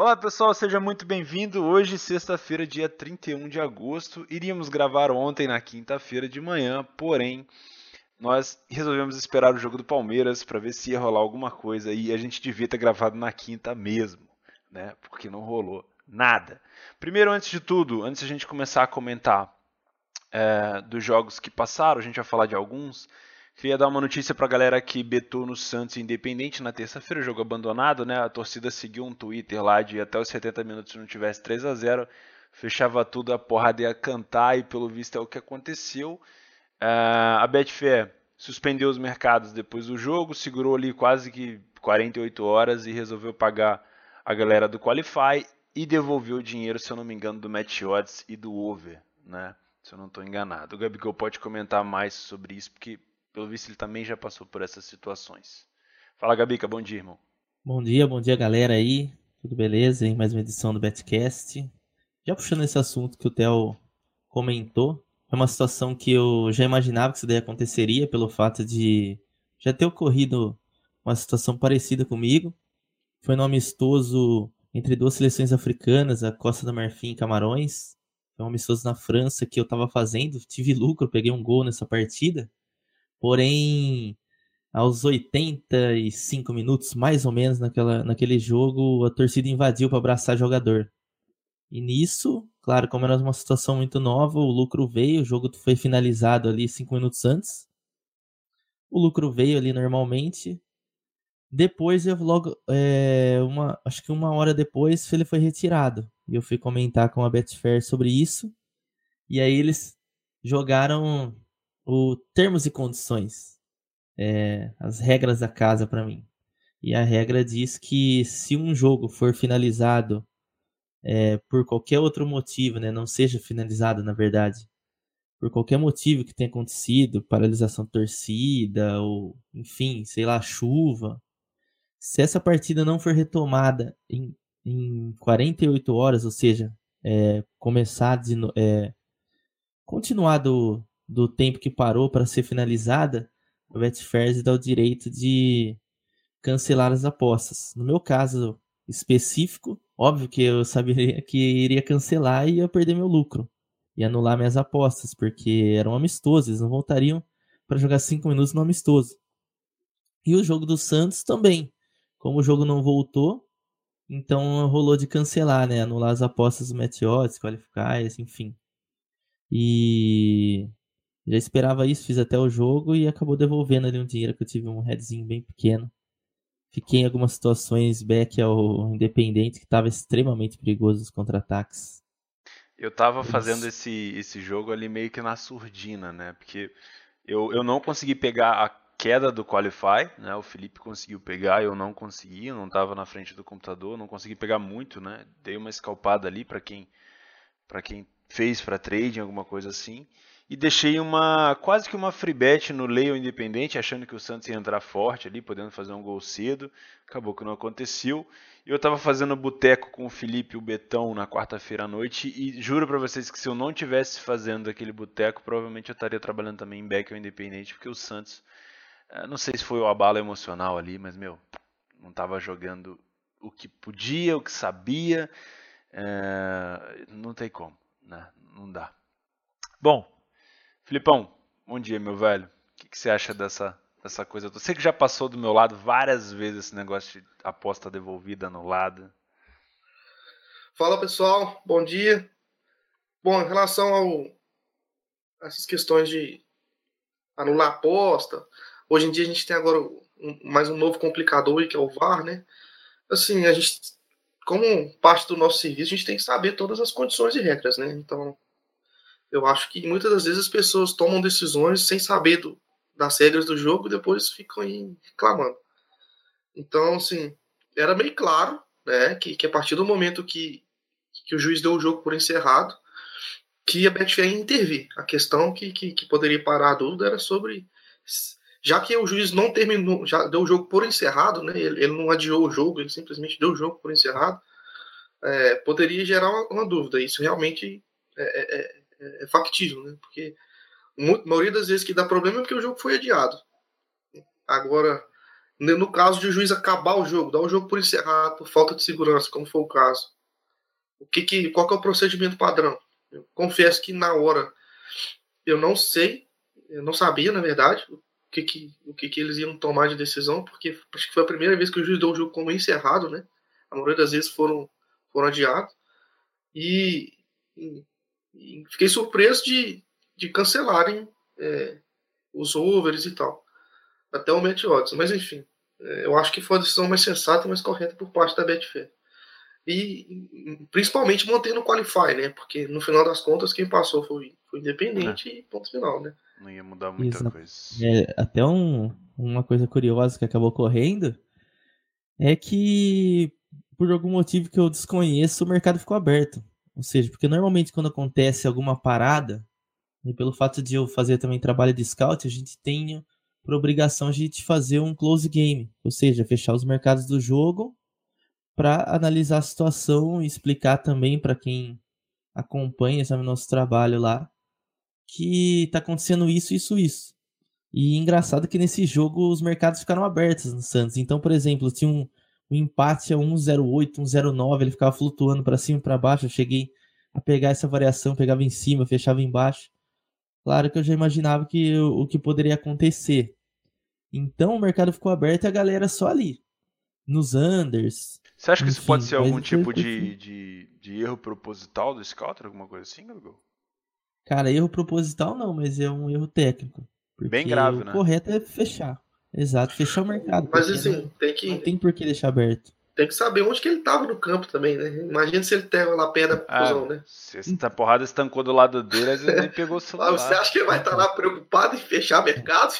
Olá pessoal, seja muito bem-vindo. Hoje, sexta-feira, dia 31 de agosto. Iríamos gravar ontem na quinta-feira de manhã, porém, nós resolvemos esperar o jogo do Palmeiras para ver se ia rolar alguma coisa e a gente devia ter gravado na quinta mesmo, né? Porque não rolou nada. Primeiro, antes de tudo, antes a gente começar a comentar é, dos jogos que passaram, a gente vai falar de alguns. Queria dar uma notícia para a galera que betou no Santos Independente na terça-feira, jogo abandonado, né? A torcida seguiu um Twitter lá de até os 70 minutos se não tivesse 3 a 0 fechava tudo, a porrada ia cantar e pelo visto é o que aconteceu. Uh, a Betfair suspendeu os mercados depois do jogo, segurou ali quase que 48 horas e resolveu pagar a galera do Qualify e devolveu o dinheiro, se eu não me engano, do Match Odds e do Over, né? Se eu não estou enganado. O Gabigol pode comentar mais sobre isso, porque pelo visto ele também já passou por essas situações. Fala Gabica, bom dia, irmão. Bom dia, bom dia galera aí. Tudo beleza? Em mais uma edição do Betcast. Já puxando esse assunto que o Theo comentou, é uma situação que eu já imaginava que isso daí aconteceria pelo fato de já ter ocorrido uma situação parecida comigo. Foi no amistoso entre duas seleções africanas, a Costa do Marfim e Camarões. Foi um amistoso na França que eu estava fazendo, tive lucro, peguei um gol nessa partida. Porém, aos 85 minutos, mais ou menos, naquela, naquele jogo, a torcida invadiu para abraçar jogador. E nisso, claro, como era uma situação muito nova, o lucro veio, o jogo foi finalizado ali 5 minutos antes. O lucro veio ali normalmente. Depois eu logo, é, uma, acho que uma hora depois, ele foi retirado. E eu fui comentar com a Betfair sobre isso. E aí eles jogaram o termos e condições, é, as regras da casa para mim. E a regra diz que se um jogo for finalizado é, por qualquer outro motivo, né, não seja finalizado na verdade, por qualquer motivo que tenha acontecido, paralisação torcida ou enfim, sei lá, chuva, se essa partida não for retomada em, em 48 horas, ou seja, é, começar de, é, do tempo que parou para ser finalizada, o Betfair dá o direito de cancelar as apostas. No meu caso específico, óbvio que eu saberia que iria cancelar e ia perder meu lucro. E anular minhas apostas, porque eram amistosos, eles não voltariam para jogar cinco minutos no amistoso. E o jogo do Santos também. Como o jogo não voltou, então rolou de cancelar, né? Anular as apostas do Meteor, qualificar, enfim. E já esperava isso, fiz até o jogo e acabou devolvendo ali um dinheiro que eu tive um headzinho bem pequeno. Fiquei em algumas situações back ao Independente que estava extremamente perigoso os contra-ataques. Eu tava fazendo esse, esse jogo ali meio que na surdina, né? Porque eu, eu não consegui pegar a queda do Qualify, né? O Felipe conseguiu pegar, eu não consegui, eu não estava na frente do computador, não consegui pegar muito, né? Dei uma escalpada ali para quem para quem fez para trade, alguma coisa assim e deixei uma quase que uma free bet no Leio Independente, achando que o Santos ia entrar forte ali, podendo fazer um gol cedo. Acabou que não aconteceu. Eu estava fazendo boteco com o Felipe o Betão na quarta-feira à noite e juro para vocês que se eu não tivesse fazendo aquele boteco, provavelmente eu estaria trabalhando também em back ou independente, porque o Santos, eh, não sei se foi o abalo emocional ali, mas meu, não estava jogando o que podia, o que sabia, é, não tem como, né? Não dá. Bom, Filipão, bom dia, meu velho. O que, que, você acha dessa, dessa coisa? Você que já passou do meu lado várias vezes esse negócio de aposta devolvida, anulada. Fala pessoal, bom dia. Bom, em relação ao essas questões de anular aposta, hoje em dia a gente tem agora um, mais um novo complicador que é o VAR, né? Assim, a gente, como parte do nosso serviço, a gente tem que saber todas as condições e regras, né? Então, eu acho que muitas das vezes as pessoas tomam decisões sem saber do, das regras do jogo e depois ficam reclamando. Então, assim, era meio claro né, que, que a partir do momento que, que o juiz deu o jogo por encerrado, que a Betfair ia intervir. A questão que, que, que, poderia parar a dúvida era sobre. Já que o juiz não terminou, já deu o jogo por encerrado, né, ele, ele não adiou o jogo, ele simplesmente deu o jogo por encerrado, é, poderia gerar uma, uma, dúvida. Isso realmente é, é, é é, factível, né? Porque a maioria das vezes que dá problema é porque o jogo foi adiado. Agora, no caso de o juiz acabar o jogo, dar o jogo por encerrado, por falta de segurança, como foi o caso, o que que, qual que é o procedimento padrão? Eu confesso que na hora eu não sei, eu não sabia, na verdade, o que que, o que que eles iam tomar de decisão, porque acho que foi a primeira vez que o juiz deu o jogo como encerrado, né? A maioria das vezes foram, foram adiados. E, e fiquei surpreso de, de cancelarem é, os overs e tal. Até o match odds. Mas enfim, é, eu acho que foi a decisão mais sensata e mais correta por parte da Betfair. E principalmente mantendo o qualify, né? Porque no final das contas quem passou foi, foi independente é. e ponto final, né? Não ia mudar muita Isso. coisa. É, até um, uma coisa curiosa que acabou ocorrendo é que por algum motivo que eu desconheço, o mercado ficou aberto. Ou seja, porque normalmente quando acontece alguma parada, e pelo fato de eu fazer também trabalho de scout, a gente tem por obrigação de fazer um close game, ou seja, fechar os mercados do jogo para analisar a situação e explicar também para quem acompanha sabe, nosso trabalho lá que está acontecendo isso, isso, isso. E engraçado que nesse jogo os mercados ficaram abertos no Santos. Então, por exemplo, tinha um, um empate a 1,08, 1,09, ele ficava flutuando para cima e para baixo. Eu cheguei a pegar essa variação, pegava em cima, fechava embaixo. Claro que eu já imaginava que o, o que poderia acontecer. Então o mercado ficou aberto e a galera só ali. Nos unders. Você acha que enfim, isso pode ser algum tipo de, de, de, erro proposital do Scout? Alguma coisa assim, Gabriel? Cara, erro proposital não, mas é um erro técnico. Bem grave, o né? O correto é fechar. Exato, fechar o mercado. Mas assim, não, tem que. Não tem por que deixar aberto tem que saber onde que ele estava no campo também, né? Imagina se ele teve lá perto da confusão, ah, né? Se essa porrada estancou do lado dele, às vezes ele pegou o celular. Você acha que ele vai estar lá preocupado em fechar mercado?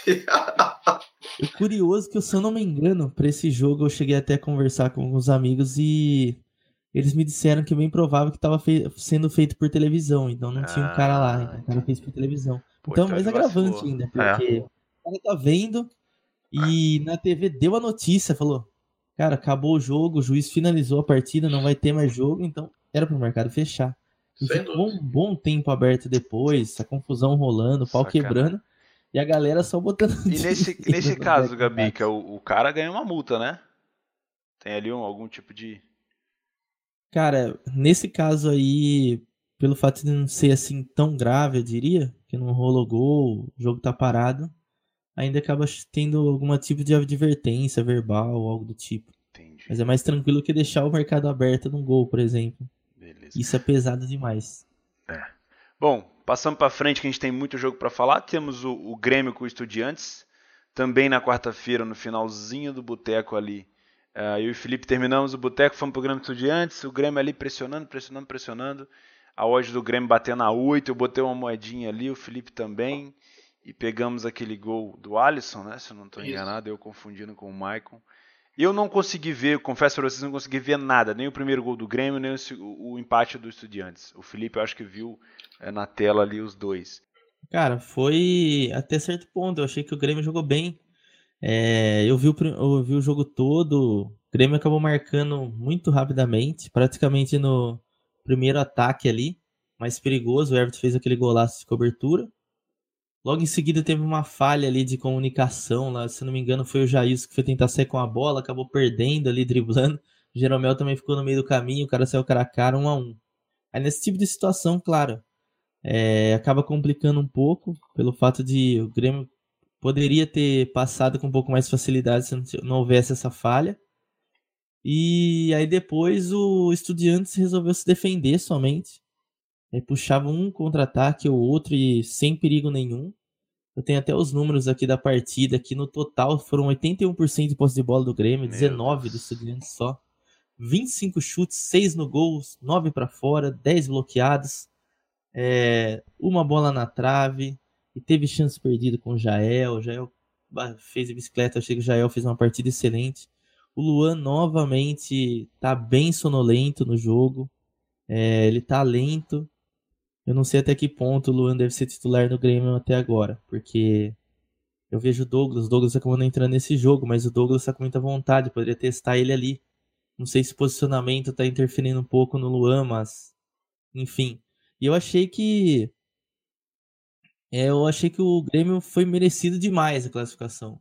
é curioso que, se eu não me engano, para esse jogo eu cheguei até a conversar com alguns amigos e eles me disseram que é bem provável que estava fe sendo feito por televisão, então não tinha um cara lá, então o cara fez por televisão. Pô, então, é mais agravante ainda, porque é. o cara tá vendo e na TV deu a notícia, falou, Cara, acabou o jogo, o juiz finalizou a partida, não vai ter mais jogo, então era para o mercado fechar. E ficou um bom tempo aberto depois, a confusão rolando, o pau Sacana. quebrando, e a galera só botando. E nesse, nesse caso, Gabi, que é o, o, cara ganha uma multa, né? Tem ali um, algum tipo de. Cara, nesse caso aí, pelo fato de não ser assim tão grave, eu diria, que não rolou gol, o jogo tá parado, ainda acaba tendo algum tipo de advertência verbal, algo do tipo. Entendi. Mas é mais tranquilo que deixar o mercado aberto num gol, por exemplo. Beleza. Isso é pesado demais. É. Bom, passando para frente que a gente tem muito jogo para falar, temos o, o, Grêmio com o Estudiantes, também na quarta-feira, no finalzinho do boteco ali. Uh, eu e o Felipe terminamos o boteco, fomos pro Grêmio Estudiantes, o Grêmio ali pressionando, pressionando, pressionando. A hoje do Grêmio batendo a 8, eu botei uma moedinha ali, o Felipe também e pegamos aquele gol do Alisson, né? Se eu não estou enganado, eu confundindo com o Maicon. Eu não consegui ver, confesso para vocês, não consegui ver nada, nem o primeiro gol do Grêmio, nem o, o empate do Estudiantes. O Felipe, eu acho que viu é, na tela ali os dois. Cara, foi até certo ponto. Eu achei que o Grêmio jogou bem. É, eu, vi o, eu vi o jogo todo. O Grêmio acabou marcando muito rapidamente, praticamente no primeiro ataque ali, mais perigoso. O Everton fez aquele golaço de cobertura. Logo em seguida teve uma falha ali de comunicação lá, se não me engano foi o Jair que foi tentar sair com a bola, acabou perdendo ali, driblando. O Jeromel também ficou no meio do caminho, o cara saiu cara a cara, um a um. Aí nesse tipo de situação, claro, é, acaba complicando um pouco, pelo fato de o Grêmio poderia ter passado com um pouco mais facilidade se não houvesse essa falha. E aí depois o Estudiantes resolveu se defender somente. Puxava um contra-ataque ou outro e sem perigo nenhum. Eu tenho até os números aqui da partida, que no total foram 81% de posse de bola do Grêmio, Meu 19 Deus. do Estudiantes só. 25 chutes, 6 no gol, 9 para fora, 10 bloqueados, é, uma bola na trave, e teve chance perdida com o Jael. O Jael fez a bicicleta, eu achei que o Jael fez uma partida excelente. O Luan novamente tá bem sonolento no jogo, é, ele tá lento, eu não sei até que ponto o Luan deve ser titular no Grêmio até agora, porque eu vejo o Douglas, o Douglas acabou não entrando nesse jogo, mas o Douglas está com muita vontade, poderia testar ele ali. Não sei se o posicionamento está interferindo um pouco no Luan, mas enfim. E eu achei que é, eu achei que o Grêmio foi merecido demais a classificação.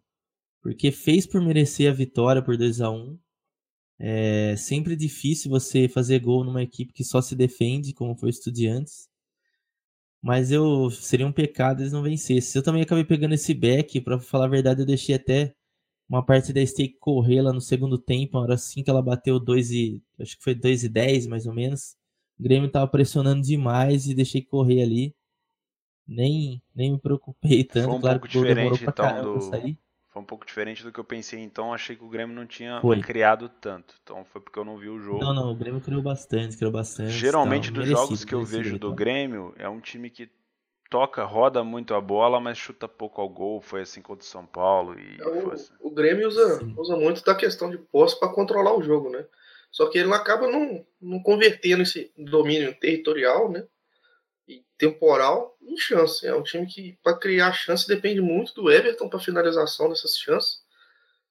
porque fez por merecer a vitória por 2 a 1 É sempre difícil você fazer gol numa equipe que só se defende, como foi o Estudiantes. Mas eu seria um pecado eles não vencessem. Eu também acabei pegando esse back, para falar a verdade, eu deixei até uma parte da stake correr lá no segundo tempo, uma hora assim que ela bateu 2 e. Acho que foi 2 e 10 mais ou menos. O Grêmio tava pressionando demais e deixei correr ali. Nem, nem me preocupei tanto. Foi um claro pouco que o gol demorou diferente pra então caramba do. sair. Foi um pouco diferente do que eu pensei, então achei que o Grêmio não tinha Foi. criado tanto. Então foi porque eu não vi o jogo. Não, não, o Grêmio criou bastante, criou bastante. Geralmente tal. dos Merecido, jogos que eu vejo do vitória. Grêmio, é um time que toca, roda muito a bola, mas chuta pouco ao gol. Foi assim contra o São Paulo e É, foi assim. O, o Grêmio usa, Sim. usa muito da questão de posse para controlar o jogo, né? Só que ele acaba não, não convertendo esse domínio territorial, né? E temporal em chance. É um time que, para criar chance, depende muito do Everton para finalização dessas chances.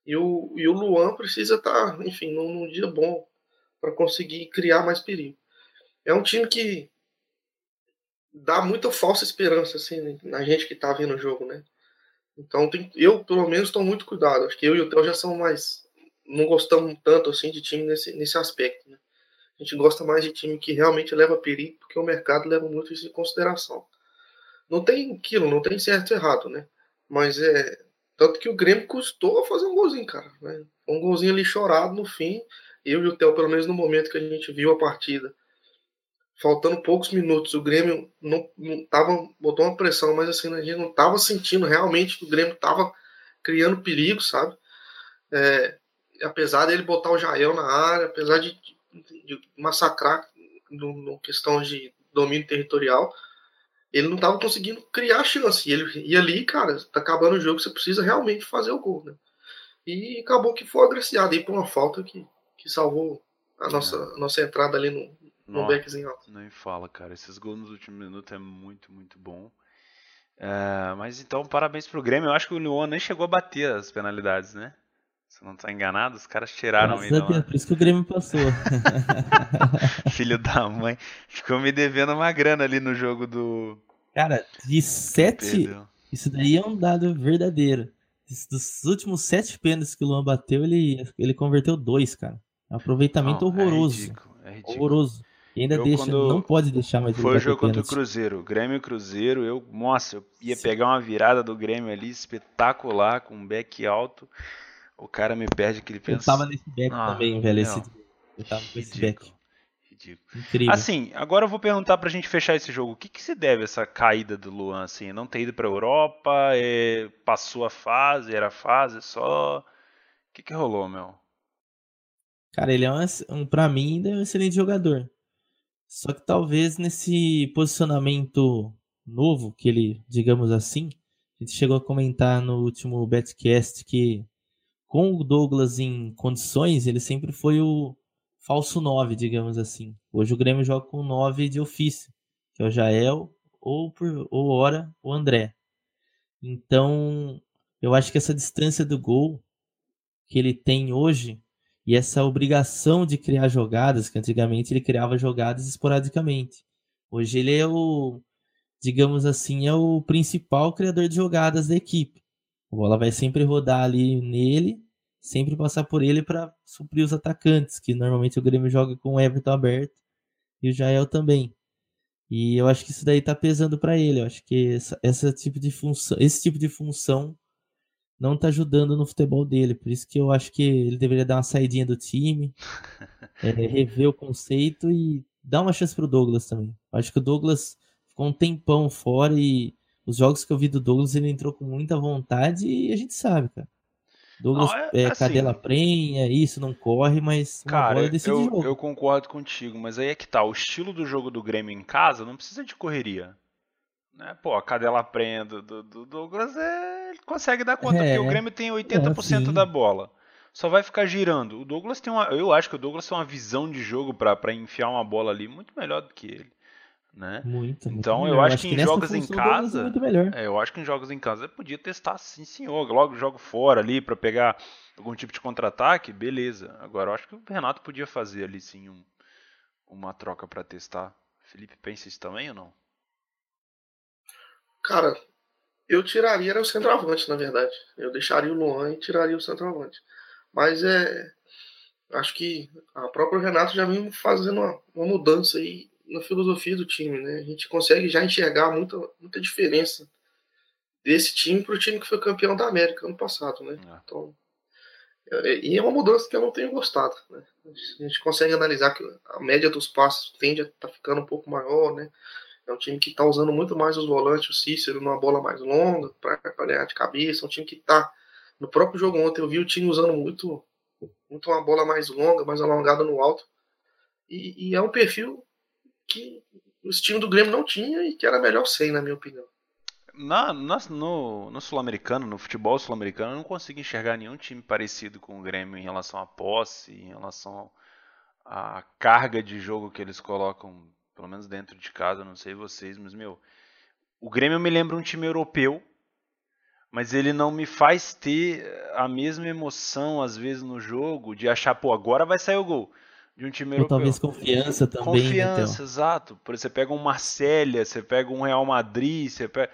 E o, e o Luan precisa estar, enfim, num, num dia bom para conseguir criar mais perigo. É um time que dá muita falsa esperança assim, na gente que tá vendo o jogo, né? Então tem- eu, pelo menos, estou muito cuidado. Acho que eu e o Theo já são mais. Não gostamos tanto assim de time nesse, nesse aspecto. Né? A gente gosta mais de time que realmente leva perigo, porque o mercado leva muito isso em consideração. Não tem aquilo, não tem certo e errado, né? Mas é. Tanto que o Grêmio custou fazer um golzinho, cara. Né? Um golzinho ali chorado no fim. Eu e o Theo, pelo menos no momento que a gente viu a partida, faltando poucos minutos, o Grêmio não, não tava, botou uma pressão, mas assim, a gente não tava sentindo realmente que o Grêmio tava criando perigo, sabe? É, apesar dele botar o Jael na área, apesar de, de massacrar no, no questão de domínio territorial, ele não tava conseguindo criar chance. E, ele, e ali, cara, tá acabando o jogo, você precisa realmente fazer o gol, né? E acabou que foi agraciado aí por uma falta que, que salvou a nossa, a nossa entrada ali no, no Nossa, backzinho alto. nem fala, cara. Esses gols nos últimos minutos é muito, muito bom. É, mas então, parabéns pro Grêmio. Eu acho que o Luan nem chegou a bater as penalidades, né? Se não tá enganado, os caras tiraram Graças ainda a Deus, uma. por isso que o Grêmio passou. Filho da mãe. Ficou me devendo uma grana ali no jogo do. Cara, de sete. Perdeu. Isso daí é um dado verdadeiro. Dos últimos sete pênaltis que o Luan bateu, ele, ele converteu dois, cara. É um aproveitamento Não, horroroso. É ridículo, é ridículo. horroroso. E ainda Eu, deixa, não pode deixar mais Foi o jogo contra o pênalti. Cruzeiro, Grêmio e Cruzeiro. Eu, nossa, eu ia Sim. pegar uma virada do Grêmio ali espetacular, com um back alto. O cara me perde aquele Eu pensa. tava nesse back Ah, também, velho. Esse, eu tava com esse back. Ridículo. Incrível. Assim, agora eu vou perguntar pra gente fechar esse jogo. O que, que se deve a essa caída do Luan, assim? Não ter ido pra Europa, é, passou a fase, era a fase só. O que, que rolou, meu? Cara, ele é um, um para mim ainda é um excelente jogador. Só que talvez nesse posicionamento novo que ele, digamos assim, a gente chegou a comentar no último Betcast que com o Douglas em condições, ele sempre foi o falso 9, digamos assim. Hoje o Grêmio joga com 9 de ofício, que é o Jael ou por ou o André. Então, eu acho que essa distância do gol que ele tem hoje e essa obrigação de criar jogadas, que antigamente ele criava jogadas esporadicamente. Hoje ele é o, digamos assim, é o principal criador de jogadas da equipe. A bola vai sempre rodar ali nele, sempre passar por ele para suprir os atacantes, que normalmente o Grêmio joga com o Everton aberto e o Jael também. E eu acho que isso daí tá pesando para ele. Eu acho que essa, essa tipo de função, esse tipo de função não tá ajudando no futebol dele. Por isso que eu acho que ele deveria dar uma saidinha do time, é, rever o conceito e dar uma chance pro Douglas também. Eu acho que o Douglas ficou um tempão fora e os jogos que eu vi do Douglas ele entrou com muita vontade e a gente sabe, cara. Douglas Não, é- é, assim- cadela prenha, isso, não corre, mas Cara, eu, jogo. eu concordo contigo, mas aí é que tá. O estilo do jogo do Grêmio em casa não precisa de correria. Né? Pô, a cadela prenha do, do, do Douglas é. Ele consegue dar conta, É. porque o Grêmio tem 80% sim. da bola. Só vai ficar girando. O Douglas tem uma. Eu acho que o Douglas tem uma visão de jogo pra enfiar uma bola ali muito melhor do que ele. Né? Muito, muito Então, eu melhor. acho que em jogos em Douglas casa- É muito melhor. É, eu acho que em jogos em casa podia testar sim, senhor. Logo jogo fora ali pra pegar algum tipo de contra-ataque, beleza. Agora eu acho que o Renato podia fazer ali sim um- uma troca pra testar. Felipe pensa isso também ou não? Cara, Eu tiraria era o centroavante, na verdade. Eu deixaria o Luan e tiraria o centroavante. Mas é. Acho que a própria Renato já vem fazendo uma, uma mudança aí na filosofia do time, né? A gente consegue já enxergar muita, muita diferença desse time para o time que foi campeão da América ano passado, né? É. Então, é, e é uma mudança que eu não tenho gostado. Né? A gente consegue analisar que a média dos passos tende a estar tá ficando um pouco maior, né? É um time que está usando muito mais os volantes, o Cícero numa bola mais longa, para ganhar de cabeça. É um time que está. No próprio jogo ontem, eu vi o time usando muito, muito uma bola mais longa, mais alongada no alto. E, e é um perfil que o time do Grêmio não tinha e que era melhor sem, na minha opinião. Na, na, no, no sul-americano, no futebol sul-americano, eu não consigo enxergar nenhum time parecido com o Grêmio em relação à posse, em relação à carga de jogo que eles colocam, pelo menos dentro de casa, não sei vocês, mas meu, o Grêmio me lembra um time europeu, mas ele não me faz ter a mesma emoção às vezes no jogo de achar, pô, agora vai sair o gol de um time Ou europeu. talvez confiança também. Né, confiança, exato. Por você pega um Marselha, você pega um Real Madrid, você pega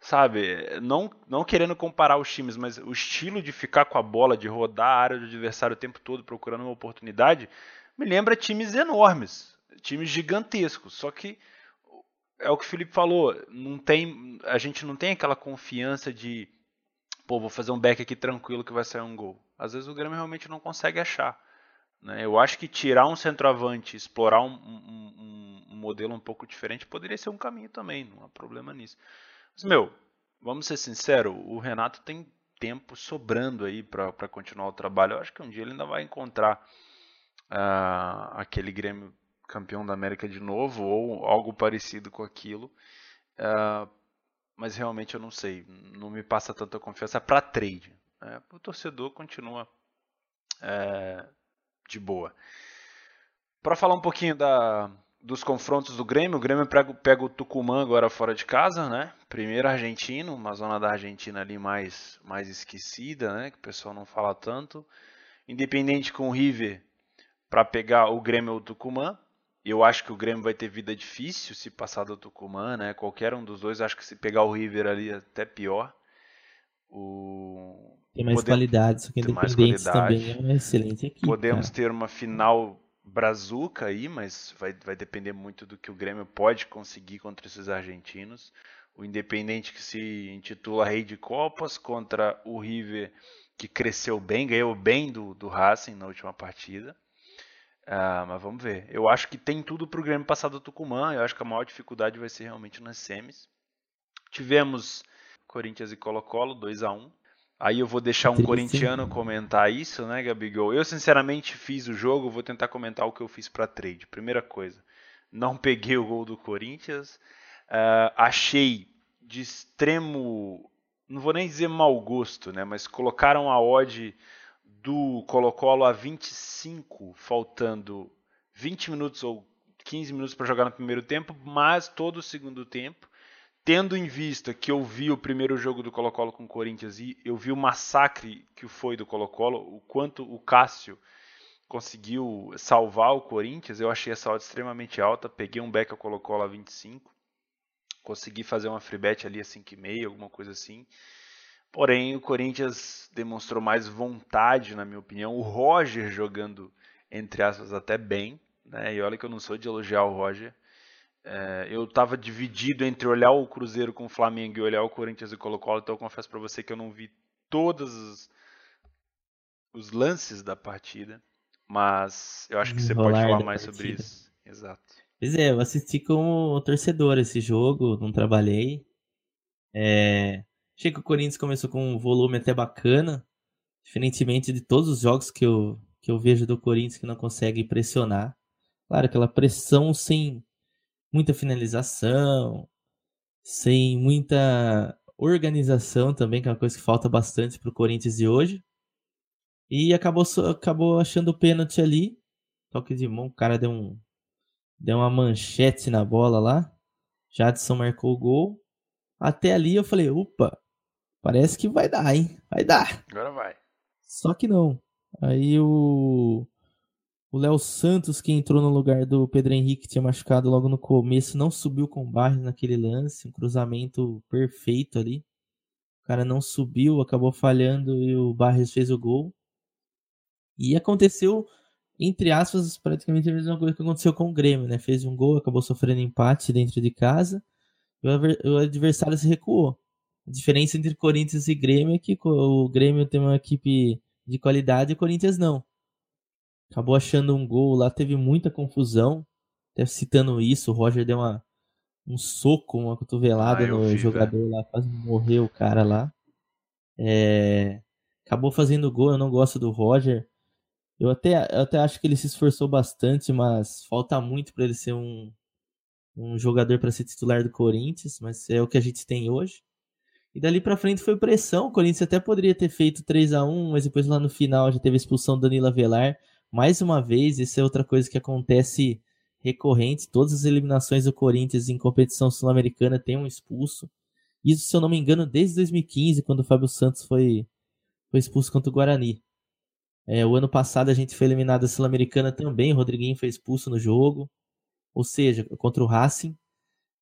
sabe, não, não querendo comparar os times, mas o estilo de ficar com a bola, de rodar a área do adversário o tempo todo procurando uma oportunidade, me lembra times enormes, times gigantescos. Só que é o que o Felipe falou, não tem, a gente não tem aquela confiança de, pô, vou fazer um back aqui tranquilo que vai sair um gol. Às vezes o Grêmio realmente não consegue achar. Né? Eu acho que tirar um centroavante, explorar um, um, um modelo um pouco diferente poderia ser um caminho também, não há problema nisso. Mas, meu, vamos ser sinceros, o Renato tem tempo sobrando aí para continuar o trabalho. Eu acho que um dia ele ainda vai encontrar uh, aquele Grêmio campeão da América de novo ou algo parecido com aquilo. Uh, mas realmente eu não sei, não me passa tanta confiança para trade. Né? O torcedor continua é, de boa. Para falar um pouquinho da, dos confrontos do Grêmio. O Grêmio pega, o Tucumã agora fora de casa, né? Primeiro argentino, uma zona da Argentina ali mais, mais esquecida, né? Que o pessoal não fala tanto. Independente com o River para pegar o Grêmio ou o Tucumã. Eu acho que o Grêmio vai ter vida difícil se passar do Tucumã, né? Qualquer um dos dois, acho que se pegar o River ali até pior. O... Tem mais Podemos... qualidade, só que Independente também é uma excelente equipe. Podemos cara. ter uma final brazuca aí, mas vai, vai depender muito do que o Grêmio pode conseguir contra esses argentinos. O Independente que se intitula Rei de Copas contra o River que cresceu bem, ganhou bem do, do Racing na última partida. Uh, mas vamos ver. Eu acho que tem tudo para o Grêmio passar do Tucumã. Eu acho que a maior dificuldade vai ser realmente nas semis. Tivemos Corinthians e Colo-Colo, 2 a 1 Aí eu vou deixar um corintiano comentar isso, né, Gabigol? Eu sinceramente fiz o jogo, vou tentar comentar o que eu fiz para trade. Primeira coisa, não peguei o gol do Corinthians, uh, achei de extremo, não vou nem dizer mau gosto, né, mas colocaram a odd do Colo-Colo a 25, faltando 20 minutos ou 15 minutos para jogar no primeiro tempo, mas todo o segundo tempo tendo em vista que eu vi o primeiro jogo do Colo-Colo com o Corinthians e eu vi o massacre que foi do Colo-Colo, o quanto o Cássio conseguiu salvar o Corinthians, eu achei essa odd extremamente alta, peguei um back ao Colo-Colo a 25, consegui fazer uma free bet ali a 5,5, alguma coisa assim. Porém, o Corinthians demonstrou mais vontade, na minha opinião. O Roger jogando, entre aspas, até bem. Né? E olha que eu não sou de elogiar o Roger. É, eu estava dividido entre olhar o Cruzeiro com o Flamengo e olhar o Corinthians e Colo-Colo, então eu confesso para você que eu não vi todos os, os, lances da partida, mas eu acho que você pode falar mais partida. sobre isso. Exato. Pois é, eu assisti como torcedor esse jogo, não trabalhei. É... Achei que o Corinthians começou com um volume até bacana, diferentemente de todos os jogos que eu, que eu vejo do Corinthians que não consegue pressionar. Claro, aquela pressão sem muita finalização, sem muita organização também, que é uma coisa que falta bastante para o Corinthians de hoje. E acabou, acabou achando o pênalti ali. Toque de mão, o cara deu, um, deu uma manchete na bola lá. Jadson marcou o gol. Até ali eu falei, opa, parece que vai dar, hein? Vai dar. Agora vai. Só que não. Aí o o Léo Santos, que entrou no lugar do Pedro Henrique, que tinha machucado logo no começo, não subiu com barra naquele lance. Um cruzamento perfeito ali. cara não subiu, acabou falhando e o Barres fez o gol. E aconteceu, entre aspas, praticamente a mesma coisa que aconteceu com o Grêmio, né? Fez um gol, acabou sofrendo empate dentro de casa e o adversário se recuou. A diferença entre Corinthians e Grêmio é que o Grêmio tem uma equipe de qualidade e o Corinthians não. Acabou achando um gol lá, teve muita confusão. Até citando isso, o Roger deu uma, um soco, uma cotovelada ah, no vi, jogador velho. lá, quase morreu o cara lá. É... Acabou fazendo gol, eu não gosto do Roger. Eu até, eu até acho que ele se esforçou bastante, mas falta muito para ele ser um, um jogador para ser titular do Corinthians, mas é o que a gente tem hoje. E dali para frente foi pressão. O Corinthians até poderia ter feito 3 a 1 mas depois lá no final já teve a expulsão do Danilo Avelar. Mais uma vez, isso é outra coisa que acontece recorrente. Todas as eliminações do Corinthians em competição sul-americana tem um expulso. Isso, se eu não me engano, desde 2015, quando o Fábio Santos foi, foi expulso contra o Guarani. É, o ano passado a gente foi eliminado da Sul-Americana também, o Rodriguinho foi expulso no jogo. Ou seja, contra o Racing,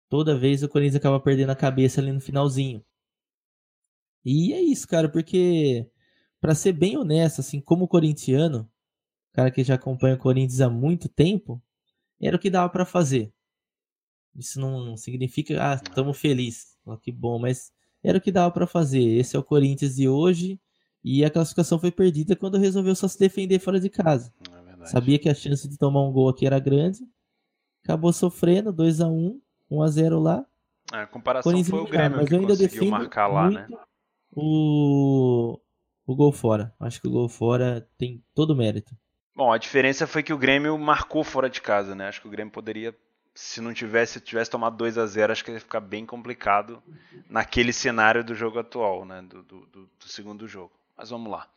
toda vez o Corinthians acaba perdendo a cabeça ali no finalzinho. E é isso, cara, porque para ser bem honesto, assim, como corintiano, cara que já acompanha o Corinthians há muito tempo, era o que dava para fazer. Isso não significa, ah, estamos felizes, que bom, mas era o que dava para fazer. Esse é o Corinthians de hoje e a classificação foi perdida quando resolveu só se defender fora de casa. É Sabia que a chance de tomar um gol aqui era grande, acabou sofrendo 2 a 1 1 a 0 lá. É, a comparação foi o Grêmio mas que eu ainda conseguiu marcar lá, né? O, o gol fora. Acho que o gol fora tem todo o mérito. Bom, a diferença foi que o Grêmio marcou fora de casa, né? Acho que o Grêmio poderia, se não tivesse, tivesse tomado 2 a 0 acho que ia ficar bem complicado naquele cenário do jogo atual, né? Do, do, do, do segundo jogo. Mas vamos lá.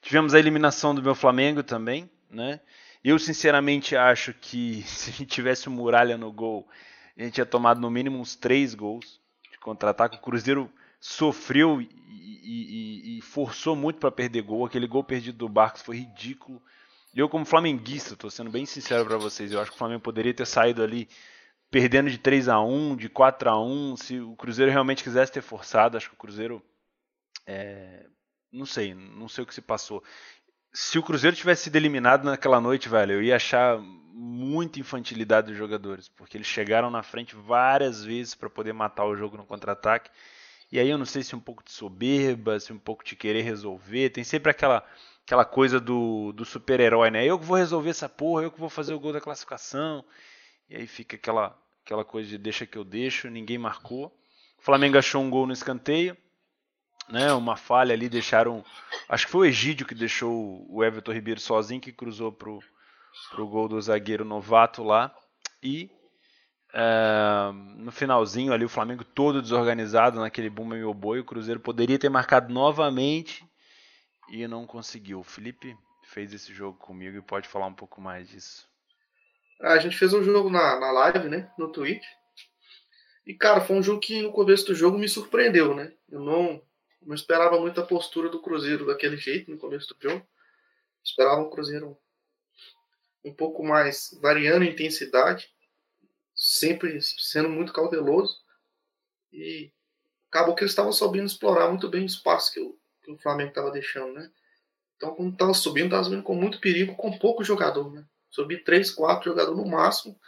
Tivemos a eliminação do meu Flamengo também, né? Eu sinceramente acho que se a gente tivesse o Muralha no gol, a gente tinha tomado no mínimo uns três gols de contra-ataque. O Cruzeiro sofreu e, e, e forçou muito para perder gol. Aquele gol perdido do Barcos foi ridículo. Eu, como flamenguista, estou sendo bem sincero para vocês, eu acho que o Flamengo poderia ter saído ali perdendo de 3 a 1 de 4 a 1 Se o Cruzeiro realmente quisesse ter forçado, acho que o Cruzeiro. É, não sei, não sei o que se passou. Se o Cruzeiro tivesse sido eliminado naquela noite, velho, eu ia achar muita infantilidade dos jogadores, porque eles chegaram na frente várias vezes para poder matar o jogo no contra-ataque e aí eu não sei se um pouco de soberba, se um pouco de querer resolver. Tem sempre aquela aquela coisa do, do super-herói, né? Eu que vou resolver essa porra, eu que vou fazer o gol da classificação. E aí fica aquela, aquela coisa de deixa que eu deixo, ninguém marcou. O Flamengo achou um gol no escanteio, né? Uma falha ali, deixaram. Acho que foi o Egídio que deixou o Everton Ribeiro sozinho, que cruzou pro, pro gol do zagueiro novato lá. E Uh, no finalzinho ali, o Flamengo todo desorganizado naquele boom meu boi. O Cruzeiro poderia ter marcado novamente e não conseguiu. O Felipe fez esse jogo comigo e pode falar um pouco mais disso. A gente fez um jogo na, na live, né? No Twitch. E, cara, foi um jogo que no começo do jogo me surpreendeu, né? Eu não, não esperava muito a postura do Cruzeiro daquele jeito no começo do jogo. Esperava um Cruzeiro um pouco mais variando em intensidade sempre sendo muito cauteloso. E acabou que eles estavam subindo explorar muito bem o espaço que o, que o Flamengo estava deixando, né? Então, quando estava subindo, estava subindo com muito perigo, com pouco jogador, né? Subir 3, 4 jogadores no máximo.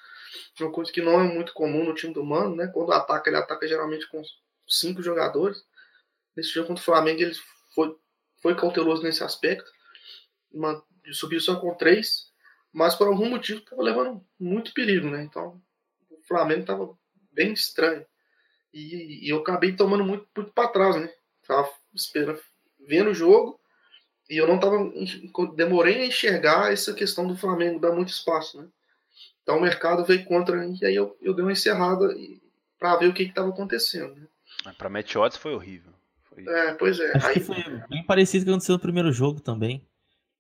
Uma coisa que não é muito comum no time do Mano, né? Quando ataca, ele ataca geralmente com 5 jogadores. Nesse jogo contra o Flamengo, ele foi, foi cauteloso nesse aspecto. Uma, subiu só com 3, mas por algum motivo estava levando muito perigo, né? Então, Flamengo estava bem estranho. E, e, eu acabei tomando muito, muito para trás, né? Tava esperando, vendo o jogo e eu não tava. Demorei a enxergar essa questão do Flamengo dar muito espaço, né? Então o mercado veio contra e aí eu, eu dei uma encerrada para ver o que estava acontecendo. Né? Para Match Odds foi horrível. Foi... É, pois é. Acho aí... que foi bem parecido com o que aconteceu no primeiro jogo também.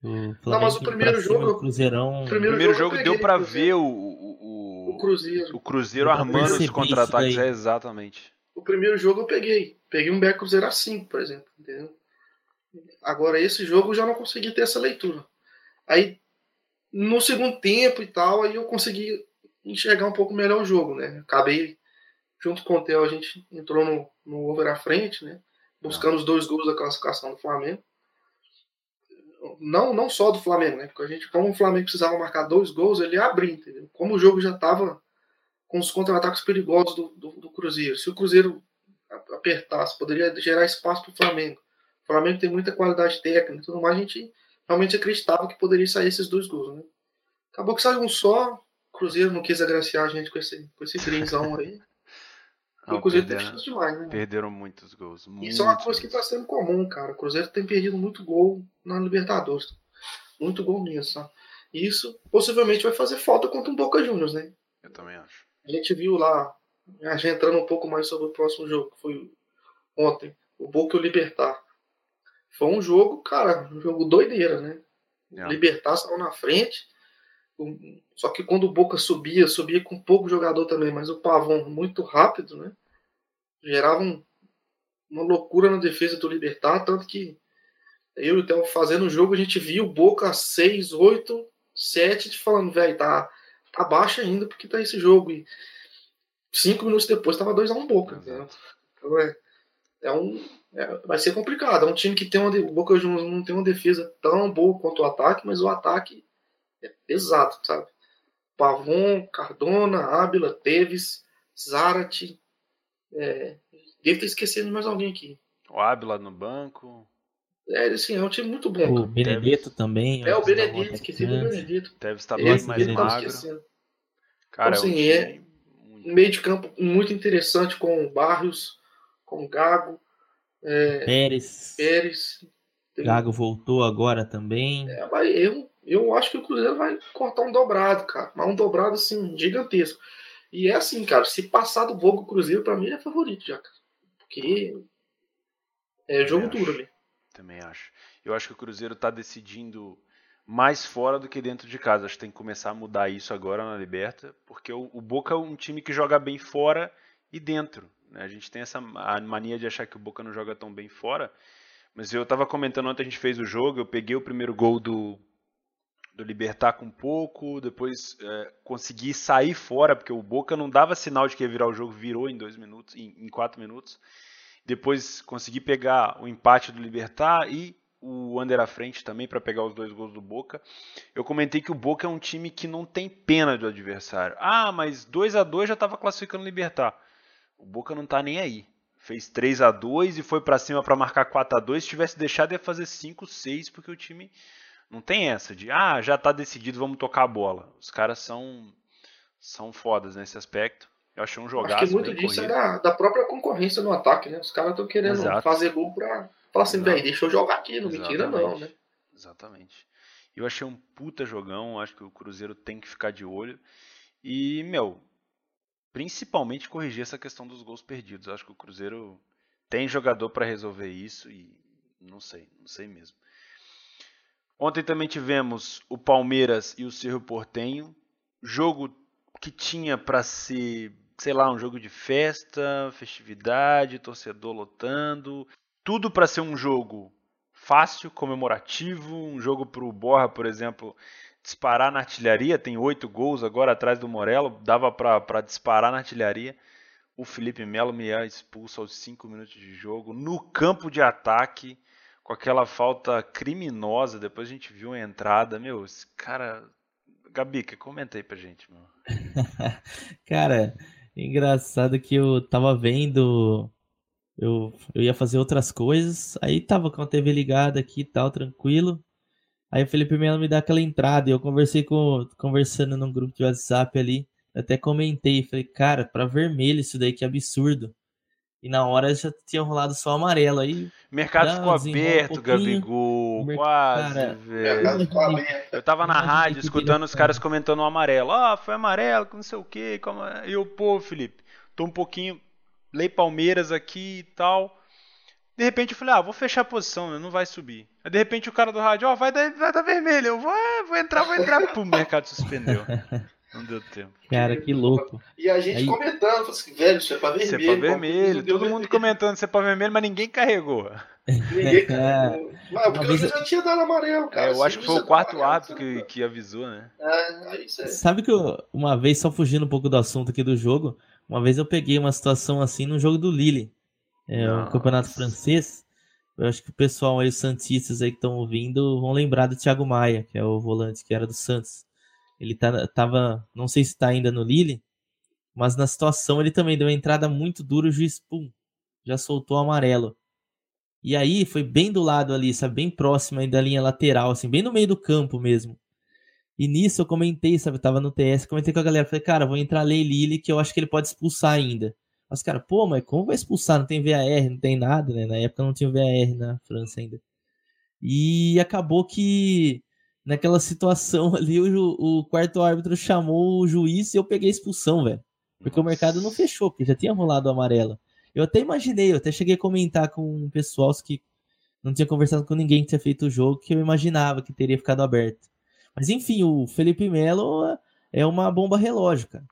não, mas o primeiro jogo. Cruzeirão... O primeiro, primeiro jogo, jogo deu para ver o, o Cruzeiro. O Cruzeiro armando os contra-ataques, é exatamente. O primeiro jogo eu peguei. Peguei um back Cruzeiro a 5, por exemplo. Entendeu? Agora, esse jogo eu já não consegui ter essa leitura. Aí, no segundo tempo e tal, aí eu consegui enxergar um pouco melhor o jogo, né? Acabei, junto com o Theo, a gente entrou no, no over à frente, né? buscando os dois gols da classificação do Flamengo. Não, não só do Flamengo, né? Porque a gente, como o Flamengo precisava marcar dois gols, ele abriu, entendeu? Como o jogo já estava com os contra-ataques perigosos do, do, do, Cruzeiro. Se o Cruzeiro apertasse, poderia gerar espaço para o Flamengo. O Flamengo tem muita qualidade técnica e tudo mais, a gente realmente acreditava que poderia sair esses dois gols, né? Acabou que saiu um só, o Cruzeiro não quis agraciar a gente com esse, com esse greenzão aí. Não, o Cruzeiro perderam, tem demais, né? Perderam muitos gols. Isso é uma coisa que está sendo comum, cara. O Cruzeiro tem perdido muito gol na Libertadores. Muito gol mesmo, sabe? E isso possivelmente vai fazer falta contra o Boca Juniors, né? Eu também acho. A gente viu lá, já entrando um pouco mais sobre o próximo jogo, que foi ontem, o Boca e o Libertar. Foi um jogo, cara, um jogo doideira, né? É. Libertar saiu na frente. Só que quando o Boca subia, subia com pouco jogador também, mas o Pavão muito rápido, né? Gerava um- uma loucura na defesa do Libertar, tanto que eu e o Theo fazendo o jogo, a gente viu o Boca 6, 8, 7, falando, velho, tá, tá baixo ainda porque tá esse jogo. E cinco minutos depois tava 2x1 Boca. entendeu? Exato. Então é, é um. é- vai ser complicado. É um time que tem uma. de- O Boca Juniors não tem uma defesa tão boa quanto o ataque, mas o ataque é pesado, sabe? Pavon, Cardona, Ábila, Teves, Zarate. É, devo ter esquecido de mais alguém aqui. O Ábila no banco. É, assim, é um time muito bom. O. Benedetto também. É o Benedito, esqueci do. Benedito. Teve estar Esse bem mais magro. esquecendo. Cara, é um Assim, é- muito- Um meio de campo muito interessante com o Barrios, com o Gago, Pérez. Pérez. Tem- Gago voltou agora também. É, vai- eu, eu acho que o Cruzeiro vai cortar um dobrado, cara. Mas um dobrado, assim, gigantesco. E é assim, cara, se passar do Boca o Cruzeiro, pra mim ele é favorito já, cara. Porque é jogo acho. duro ali. Também acho. Eu acho que o Cruzeiro tá decidindo mais fora do que dentro de casa. Acho que tem que começar a mudar isso agora na Liberta, porque o, o Boca é um time que joga bem fora e dentro. Né? A gente tem essa mania de achar que o Boca não joga tão bem fora. Mas eu tava comentando ontem, a gente fez o jogo, eu peguei o primeiro gol do, do Libertar com pouco, depois é, consegui sair fora, porque o Boca não dava sinal de que ia virar o jogo, virou em dois minutos, em, em quatro minutos. Depois consegui pegar o empate do Libertar e o under à frente também para pegar os dois gols do Boca. Eu comentei que o Boca é um time que não tem pena do adversário. Ah, mas 2 a 2 já estava classificando o Libertar. O Boca não tá nem aí. Fez 3 a 2 e foi para cima para marcar 4 a 2 Se tivesse deixado ia fazer 5, 6, porque o time não tem essa de, ah, já tá decidido, vamos tocar a bola. Os caras são são fodas nesse aspecto. Eu achei um jogaço acho que muito bem disso corrido. é da, da própria concorrência no ataque, né? Os caras estão querendo Exato. fazer gol pra falar assim, velho, deixa eu jogar aqui, não me tira não, Exatamente. né? Exatamente. Eu achei um puta jogão, acho que o Cruzeiro tem que ficar de olho. E, meu, principalmente corrigir essa questão dos gols perdidos. Acho que o Cruzeiro tem jogador para resolver isso e não sei, não sei mesmo. Ontem também tivemos o Palmeiras e o Cerro Portenho. Jogo que tinha para ser, sei lá, um jogo de festa, festividade, torcedor lotando. Tudo para ser um jogo fácil, comemorativo, um jogo para o Borra, por exemplo, disparar na artilharia, tem oito gols agora atrás do Morello, dava para disparar na artilharia. O Felipe Melo me é expulso aos cinco minutos de jogo, no campo de ataque, com aquela falta criminosa, depois a gente viu a entrada, meu, esse cara... Gabi, que comenta aí pra gente, meu. Cara, engraçado que eu tava vendo. Eu, eu ia fazer outras coisas, aí tava com a TV ligada aqui e tal, tranquilo. Aí o Felipe Melo me dá aquela entrada e eu conversei com, conversando num grupo de WhatsApp ali, até comentei, falei, cara, pra vermelho isso daí que absurdo. E na hora já tinha rolado só amarelo aí. O mercado ficou um aberto, pouquinho. Gabigol, quase, cara, velho. Eu tava na rádio escutando os caras comentando o amarelo. Ah, foi amarelo, não sei o que. Como... é?" E eu, pô, Felipe, tô um pouquinho. Lei Palmeiras aqui e tal. De repente eu falei, ah, vou fechar a posição, né? não vai subir. Aí de repente o cara do rádio, ó, vai dar, vai dar vermelho. Eu vou, ah, vou entrar, vou entrar. Pum, o mercado suspendeu. Não deu tempo. Cara, que louco. E a gente Aí- comentando, assim, velho, isso é pra vermelho. Você é pra vermelho. Todo mundo vermelho. comentando você é pra vermelho, mas ninguém carregou. Ninguém, cara. Mas porque vez eu já tinha dado amarelo, cara. É, eu acho que foi o quarto árbitro que, que avisou, né? É, aí você... Sabe que eu, uma vez, só fugindo um pouco do assunto aqui do jogo, uma vez eu peguei uma situação assim no jogo do Lille. É o campeonato francês. Eu acho que o pessoal aí, os Santistas aí que estão ouvindo, vão lembrar do Thiago Maia, que é o volante que era do Santos. Ele tá, tava, não sei se está ainda no Lille, mas na situação ele também deu uma entrada muito dura, o juiz, pum, já soltou o amarelo. E aí foi bem do lado ali, sabe, bem próximo aí da linha lateral, assim, bem no meio do campo mesmo. E nisso eu comentei, sabe, tava no TS, comentei com a galera, falei, cara, vou entrar Lei Lille que eu acho que ele pode expulsar ainda. Mas, cara, pô, mas como vai expulsar? Não tem VAR, não tem nada, né? Na época não tinha VAR na França ainda. E acabou que naquela situação ali o, o quarto árbitro chamou o juiz e eu peguei expulsão, velho. Porque o mercado não fechou, porque já tinha rolado o amarelo. Eu até imaginei, eu até cheguei a comentar com um pessoal que não tinha conversado com ninguém que tinha feito o jogo, que eu imaginava que teria ficado aberto. Mas enfim, o Felipe Melo é uma bomba relógio, cara.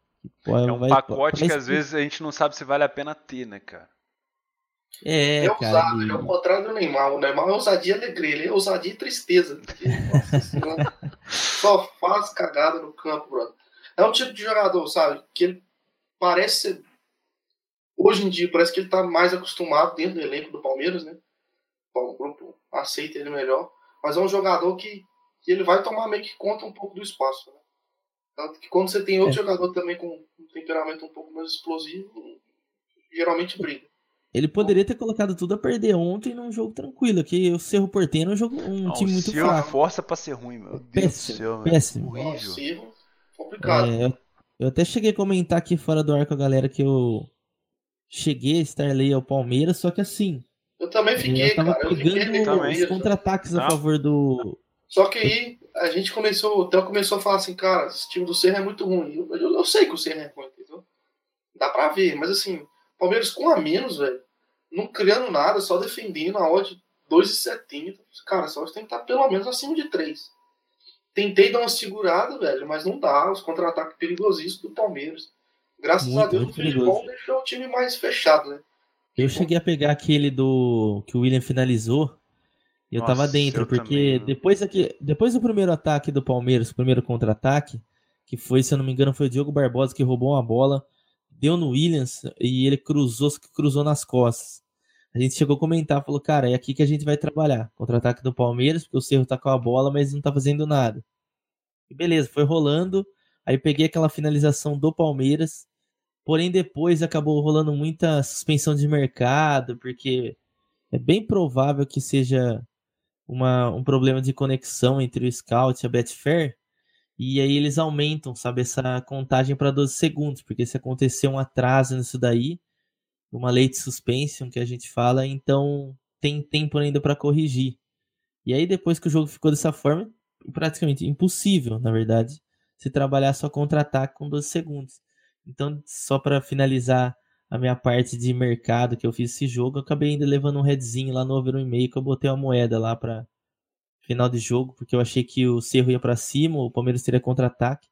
Pô, é um vai, pacote que às vezes a gente não sabe se vale a pena ter, né, cara? É, é cara, ousado, ele é o contrário do Neymar. O Neymar é ousadia e alegria, ele é ousadia e tristeza. Porque, nossa, só faz cagada no campo, brother. É um tipo de jogador, sabe, que ele parece ser. Hoje em dia, parece que ele tá mais acostumado dentro do elenco do Palmeiras, né? Bom, o grupo aceita ele melhor. Mas é um jogador que, que ele vai tomar meio que conta um pouco do espaço, né? Tanto que quando você tem outro é. jogador também com um temperamento um pouco mais explosivo, geralmente briga. Ele poderia ter colocado tudo a perder ontem num jogo tranquilo, que o Cerro Porteiro é um, jogo, um time muito Cerro fraco. força pra ser ruim, meu Deus péssimo, do céu. Péssimo. Horrível. complicado. É, eu até cheguei a comentar aqui fora do ar com a galera que eu cheguei a estar ali ao Palmeiras, só que assim. Eu também fiquei, eu tava cara. Pegando os contra-ataques a favor do, só que aí a gente começou, o Theo começou a falar assim, cara, esse time do Serra é muito ruim. Eu, eu, eu sei que o Serra é ruim, entendeu? Dá pra ver, mas assim, Palmeiras com a menos, velho, não criando nada, só defendendo a odd 2,70. Cara, só tem que estar pelo menos acima de 3. Tentei dar uma segurada, velho, mas não dá. Os contra-ataques perigosíssimos do Palmeiras. Graças muito, a Deus, o futebol deixou o time mais fechado, né? Eu cheguei a pegar aquele do que o William finalizou eu Nossa, tava dentro, eu porque também. depois, aqui, depois do primeiro ataque do Palmeiras, o primeiro contra-ataque, que foi, se eu não me engano, foi o Diogo Barbosa que roubou uma bola, deu no Williams e ele cruzou, cruzou nas costas. A gente chegou a comentar, falou, cara, é aqui que a gente vai trabalhar. Contra-ataque do Palmeiras, porque o Cerro tá com a bola, mas não tá fazendo nada. E beleza, foi rolando. Aí peguei aquela finalização do Palmeiras. Porém, depois acabou rolando muita suspensão de mercado, porque é bem provável que seja uma, um problema de conexão entre o Scout e a Betfair, e aí eles aumentam, sabe, essa contagem para 12 segundos, porque se acontecer um atraso nisso daí, uma de suspension que a gente fala, então tem tempo ainda para corrigir. E aí depois que o jogo ficou dessa forma, praticamente impossível, na verdade, se trabalhar só contra-ataque com 12 segundos. Então, só para finalizar a minha parte de mercado que eu fiz esse jogo, eu acabei ainda levando um headzinho lá no over 1,5 que eu botei uma moeda lá para final de jogo, porque eu achei que o Cerro ia para cima, o Palmeiras teria contra-ataque,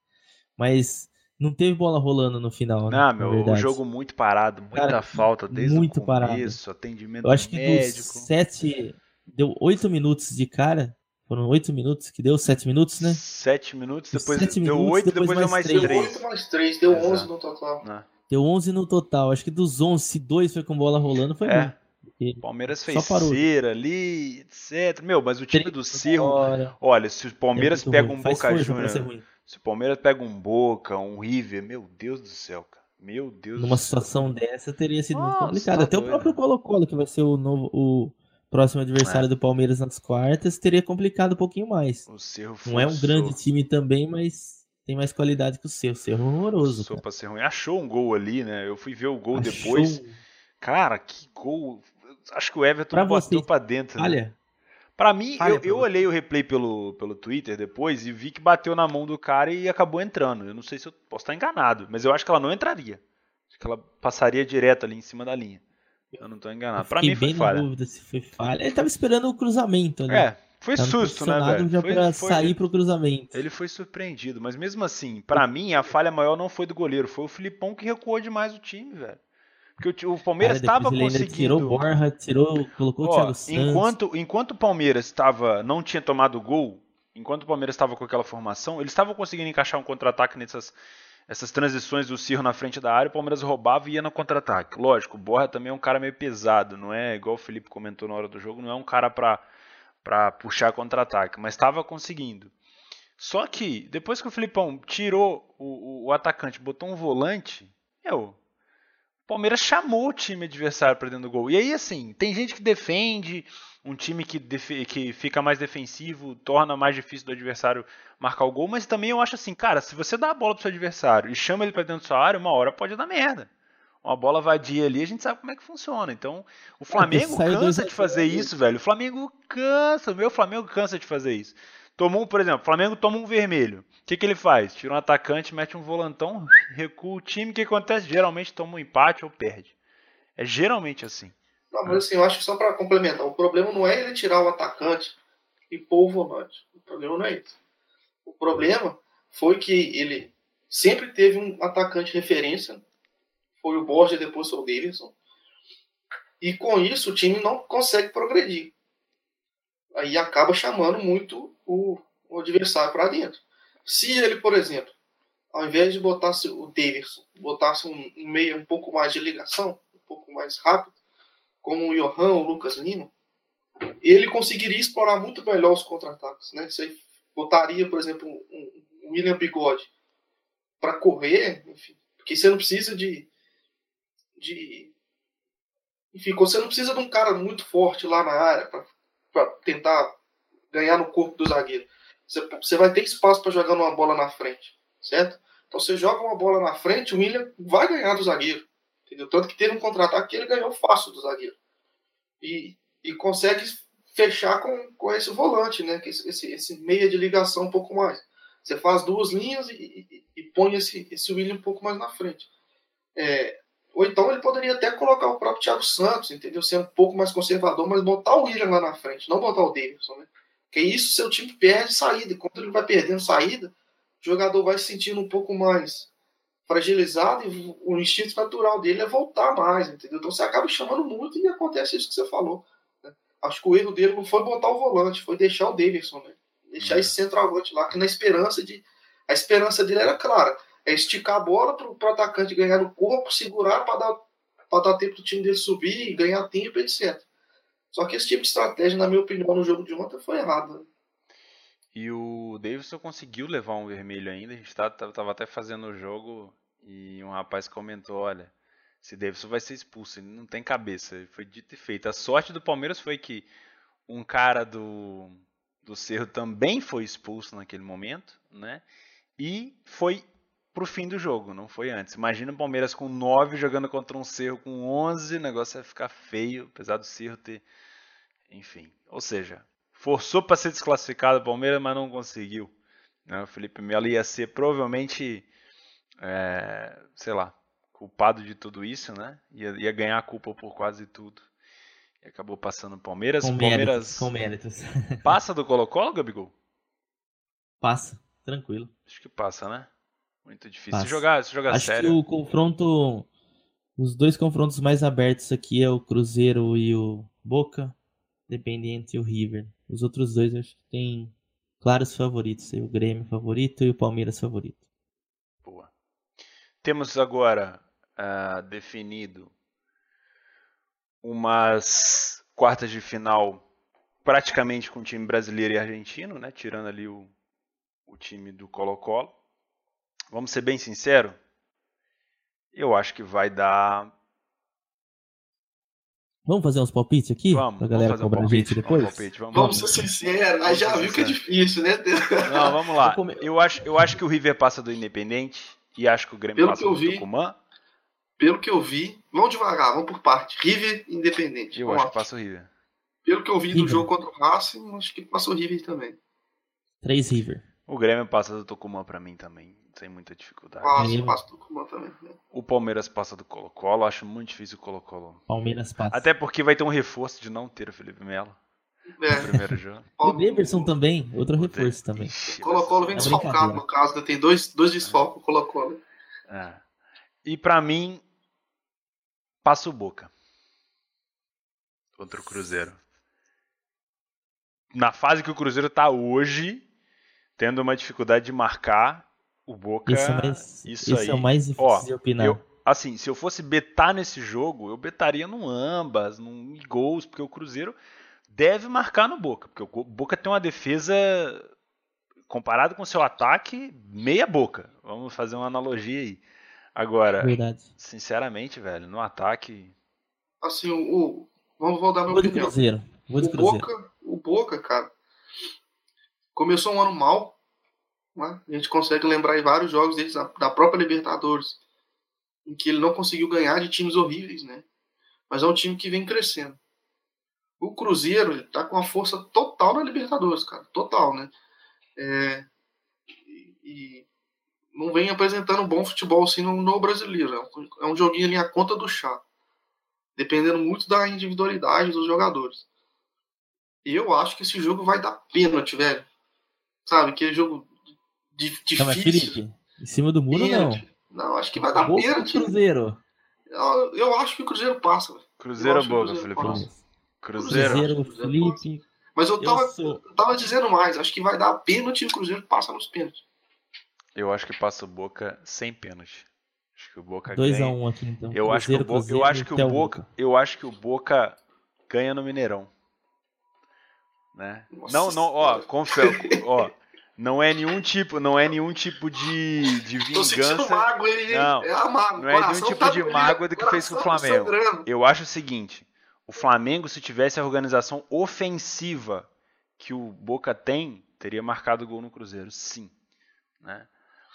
mas não teve bola rolando no final, né? Não, meu, o jogo muito parado, muita Cara, falta desde muito o começo, parado. atendimento Eu acho que médico. dos sete, deu oito minutos de cara, foram oito minutos que deu, sete minutos, né? Sete minutos, depois sete deu oito, depois, depois deu mais três. Deu oito mais três, deu onze no total. Não. Deu 11 no total. Acho que dos 11, se dois foi com bola rolando, foi é. bom. Palmeiras fez cera ali, etc. Meu, mas o time do Cerro. Olha, se o Palmeiras é pega ruim. um Boca Juniors. Se o Palmeiras pega um Boca, um River, meu Deus do céu, cara. Meu Deus Numa situação dessa teria sido Nossa, muito complicado. Tá Até doido. o próprio Colo-Colo, que vai ser o novo. O próximo adversário é. do Palmeiras nas quartas, teria complicado um pouquinho mais. O Cerro Não é um grande time também, mas tem mais qualidade que o seu. O seu é horroroso. Sou pra ser ruim. Achou um gol ali, né? Eu fui ver o gol Achou... depois. Cara, que gol. Acho que o Everton pra bateu você... pra dentro. Né? Olha. Pra mim, eu, eu olhei o replay pelo, pelo Twitter depois e vi que bateu na mão do cara e acabou entrando. Eu não sei se eu posso estar enganado, mas eu acho que ela não entraria. Acho que ela passaria direto ali em cima da linha. Eu não tô enganado. Pra mim foi bem falha. dúvida se foi falha. Ele tava esperando o cruzamento ali. É, foi susto, né, velho? Já foi, pra foi, sair pro cruzamento. Ele foi surpreendido, mas mesmo assim, para mim, a falha maior não foi do goleiro, foi o Filipão que recuou demais o time, velho. Porque o, Palmeiras estava conseguindo. tirou o Borja, tirou, colocou Ó, o Thiago Santos. Enquanto, enquanto o Palmeiras estava, não tinha tomado gol, enquanto o Palmeiras estava com aquela formação, eles estavam conseguindo encaixar um contra-ataque nessas essas transições do Cirro na frente da área, o Palmeiras roubava e ia no contra-ataque. Lógico, o Borja também é um cara meio pesado, não é igual o Felipe comentou na hora do jogo, não é um cara para para puxar contra-ataque, mas estava conseguindo. Só que depois que o Filipão tirou o, o, o atacante, botou um volante, eu, o Palmeiras chamou o time adversário para dentro do gol. E aí, assim, tem gente que defende, um time que, que fica mais defensivo, torna mais difícil do adversário marcar o gol, mas também eu acho assim, cara, se você dá a bola pro seu adversário e chama ele para dentro da sua área, uma hora pode dar merda. Uma bola vadia ali, a gente sabe como é que funciona. Então, o Flamengo cansa de fazer isso, velho. O Flamengo cansa, o meu Flamengo cansa de fazer isso. Tomou, por exemplo, o Flamengo toma um vermelho. O que, que ele faz? Tira um atacante, mete um volantão, recua o time. O que acontece? Geralmente toma um empate ou perde. É geralmente assim. Não, mas assim, eu acho que só para complementar, o problema não é ele tirar o atacante e pôr o volante. O problema não é isso. O problema foi que ele sempre teve um atacante referência, foi o Borja, depois foi o Davidson. E com isso o time não consegue progredir. Aí acaba chamando muito o, o adversário para dentro. Se ele, por exemplo, ao invés de botasse o Davidson, botasse um, um meio um pouco mais de ligação, um pouco mais rápido, como o Johan ou o Lucas Lima, ele conseguiria explorar muito melhor os contra-ataques. Né? Você botaria, por exemplo, um, um William Bigode para correr, enfim, porque você não precisa de, de. Enfim, você não precisa de um cara muito forte lá na área para tentar ganhar no corpo do zagueiro. Você, você vai ter espaço para jogar uma bola na frente, certo? Então você joga uma bola na frente, o William vai ganhar do zagueiro. Entendeu? Tanto que teve um contra-ataque que ele ganhou fácil do zagueiro. E, e consegue fechar com, com esse volante, né? Esse, esse meia de ligação um pouco mais. Você faz duas linhas e, e, e põe esse, esse William um pouco mais na frente. É, ou então ele poderia até colocar o próprio Thiago Santos, entendeu? Ser um pouco mais conservador, mas botar o William lá na frente, não botar o Davidson, né? Porque isso seu time perde saída. E quando ele vai perdendo saída, o jogador vai se sentindo um pouco mais fragilizado e o instinto natural dele é voltar mais, entendeu? Então você acaba chamando muito e acontece isso que você falou. Né? Acho que o erro dele não foi botar o volante, foi deixar o Davidson, né? Deixar é. esse centroavante lá, que na esperança de. A esperança dele era clara: é esticar a bola para o atacante ganhar no corpo, segurar para dar, dar tempo do time dele subir e ganhar tempo, etc. Só que esse tipo de estratégia, na minha opinião, no jogo de ontem foi errado. Né? E o Davidson conseguiu levar um vermelho ainda. A gente estava até fazendo o jogo e um rapaz comentou: olha, esse Davidson vai ser expulso, ele não tem cabeça. Foi dito e feito. A sorte do Palmeiras foi que um cara do, do Cerro também foi expulso naquele momento, né? E foi pro fim do jogo, não foi antes. Imagina o Palmeiras com 9 jogando contra um Cerro com 11, o negócio ia ficar feio, apesar do Cerro ter. Enfim. Ou seja, forçou para ser desclassificado o Palmeiras, mas não conseguiu. Né? O Felipe Melo ia ser provavelmente, é, sei lá, culpado de tudo isso, né? Ia, ia, ganhar a culpa por quase tudo. E acabou passando o Palmeiras. Com Palmeiras com méritos. Passa do Colo-Colo, Gabigol? Passa, tranquilo. Acho que passa, né? Muito difícil se jogar, se jogar Acho sério. que o confronto, os dois confrontos mais abertos aqui é o Cruzeiro e o Boca, Independiente e o River. Os outros dois acho que tem claros favoritos. O Grêmio favorito e o Palmeiras favorito. Boa. Temos agora uh, definido umas quartas de final praticamente com o time brasileiro e argentino, né? Tirando ali o, o time do Colo-Colo. Vamos ser bem sinceros? Eu acho que vai dar Vamos fazer uns palpites aqui? Vamos, pra galera cobrar um a gente depois? Vamos, palpite, vamos, vamos ser sinceros, aí já viu que é difícil, né? Não, vamos lá. Eu acho, eu acho que o River passa do Independente e acho que o Grêmio Pelo passa do vi, Tucumã. Pelo que eu vi, vamos devagar, vamos por parte. River Independente. Eu vamos acho lá. que passa o River. Pelo que eu vi River. do jogo contra o Racing, acho que passa o River também. Três River. O Grêmio passa do Tucumã para mim também sem muita dificuldade. Passa, passa do também. Né? O Palmeiras passa do Colo-Colo, acho muito difícil o Colo-Colo. Palmeiras passa. Até porque vai ter um reforço de não ter o Felipe Melo. É. No primeiro jogo. o Davidson também, outro reforço também. O Colo-Colo vem é desfalcado, no caso, tem dois, dois desfalques o Colo-Colo. É. E para mim, passa o Boca. Contra o Cruzeiro. Na fase que o Cruzeiro tá hoje, tendo uma dificuldade de marcar, O Boca. Esse é, mais, isso aí. é o mais difícil Ó, de opinar. eu- assim, se eu fosse betar nesse jogo, eu betaria no ambas, num gols, porque o Cruzeiro deve marcar no Boca, porque o Boca tem uma defesa comparado com seu ataque, meia boca. Vamos fazer uma analogia aí. Agora, Verdade. sinceramente, velho, no ataque, Assim, o, o- vamos dar minha Vou de opinião. Cruzeiro. Vou de O Cruzeiro. Boca, o Boca, cara, começou um ano mal. Né? A gente consegue lembrar em vários jogos deles da, própria Libertadores, em que ele não conseguiu ganhar de times horríveis, né? Mas é um time que vem crescendo. O Cruzeiro ele tá com a força total na Libertadores, cara, total, né? É, e, não vem apresentando bom futebol assim no, no brasileiro. É um, é um joguinho ali a conta do chá, dependendo muito da individualidade dos jogadores. Eu acho que esse jogo vai dar pênalti, velho. Sabe? Aquele jogo difícil. Não, mas Felipe, em cima do muro não. Pênalti. Não, acho que vai dar Boca ou pênalti. Cruzeiro. Eu, eu acho que o Cruzeiro passa. Cruzeiro Eu ou o Boca, Cruzeiro Felipe? Cruzeiro. Cruzeiro. Felipe. Mas eu Eu tava, sou. eu tava dizendo mais. Acho que vai dar pênalti e o Cruzeiro passa nos pênaltis. Eu acho que passa o Boca sem pênalti. Acho que o Boca 2x1 ganha. aqui então. Eu acho que o Boca, eu acho que o Boca, eu acho que o Boca ganha no Mineirão. Né? Nossa Não, não, ó, confio, ó, não é nenhum tipo, não é nenhum tipo de, de vingança. mágoa, ele Não, é amargo. não é nenhum tipo tá de mágoa do que fez com o coração Flamengo. Eu acho o seguinte, o Flamengo se tivesse a organização ofensiva que o Boca tem, teria marcado gol no Cruzeiro, sim, né?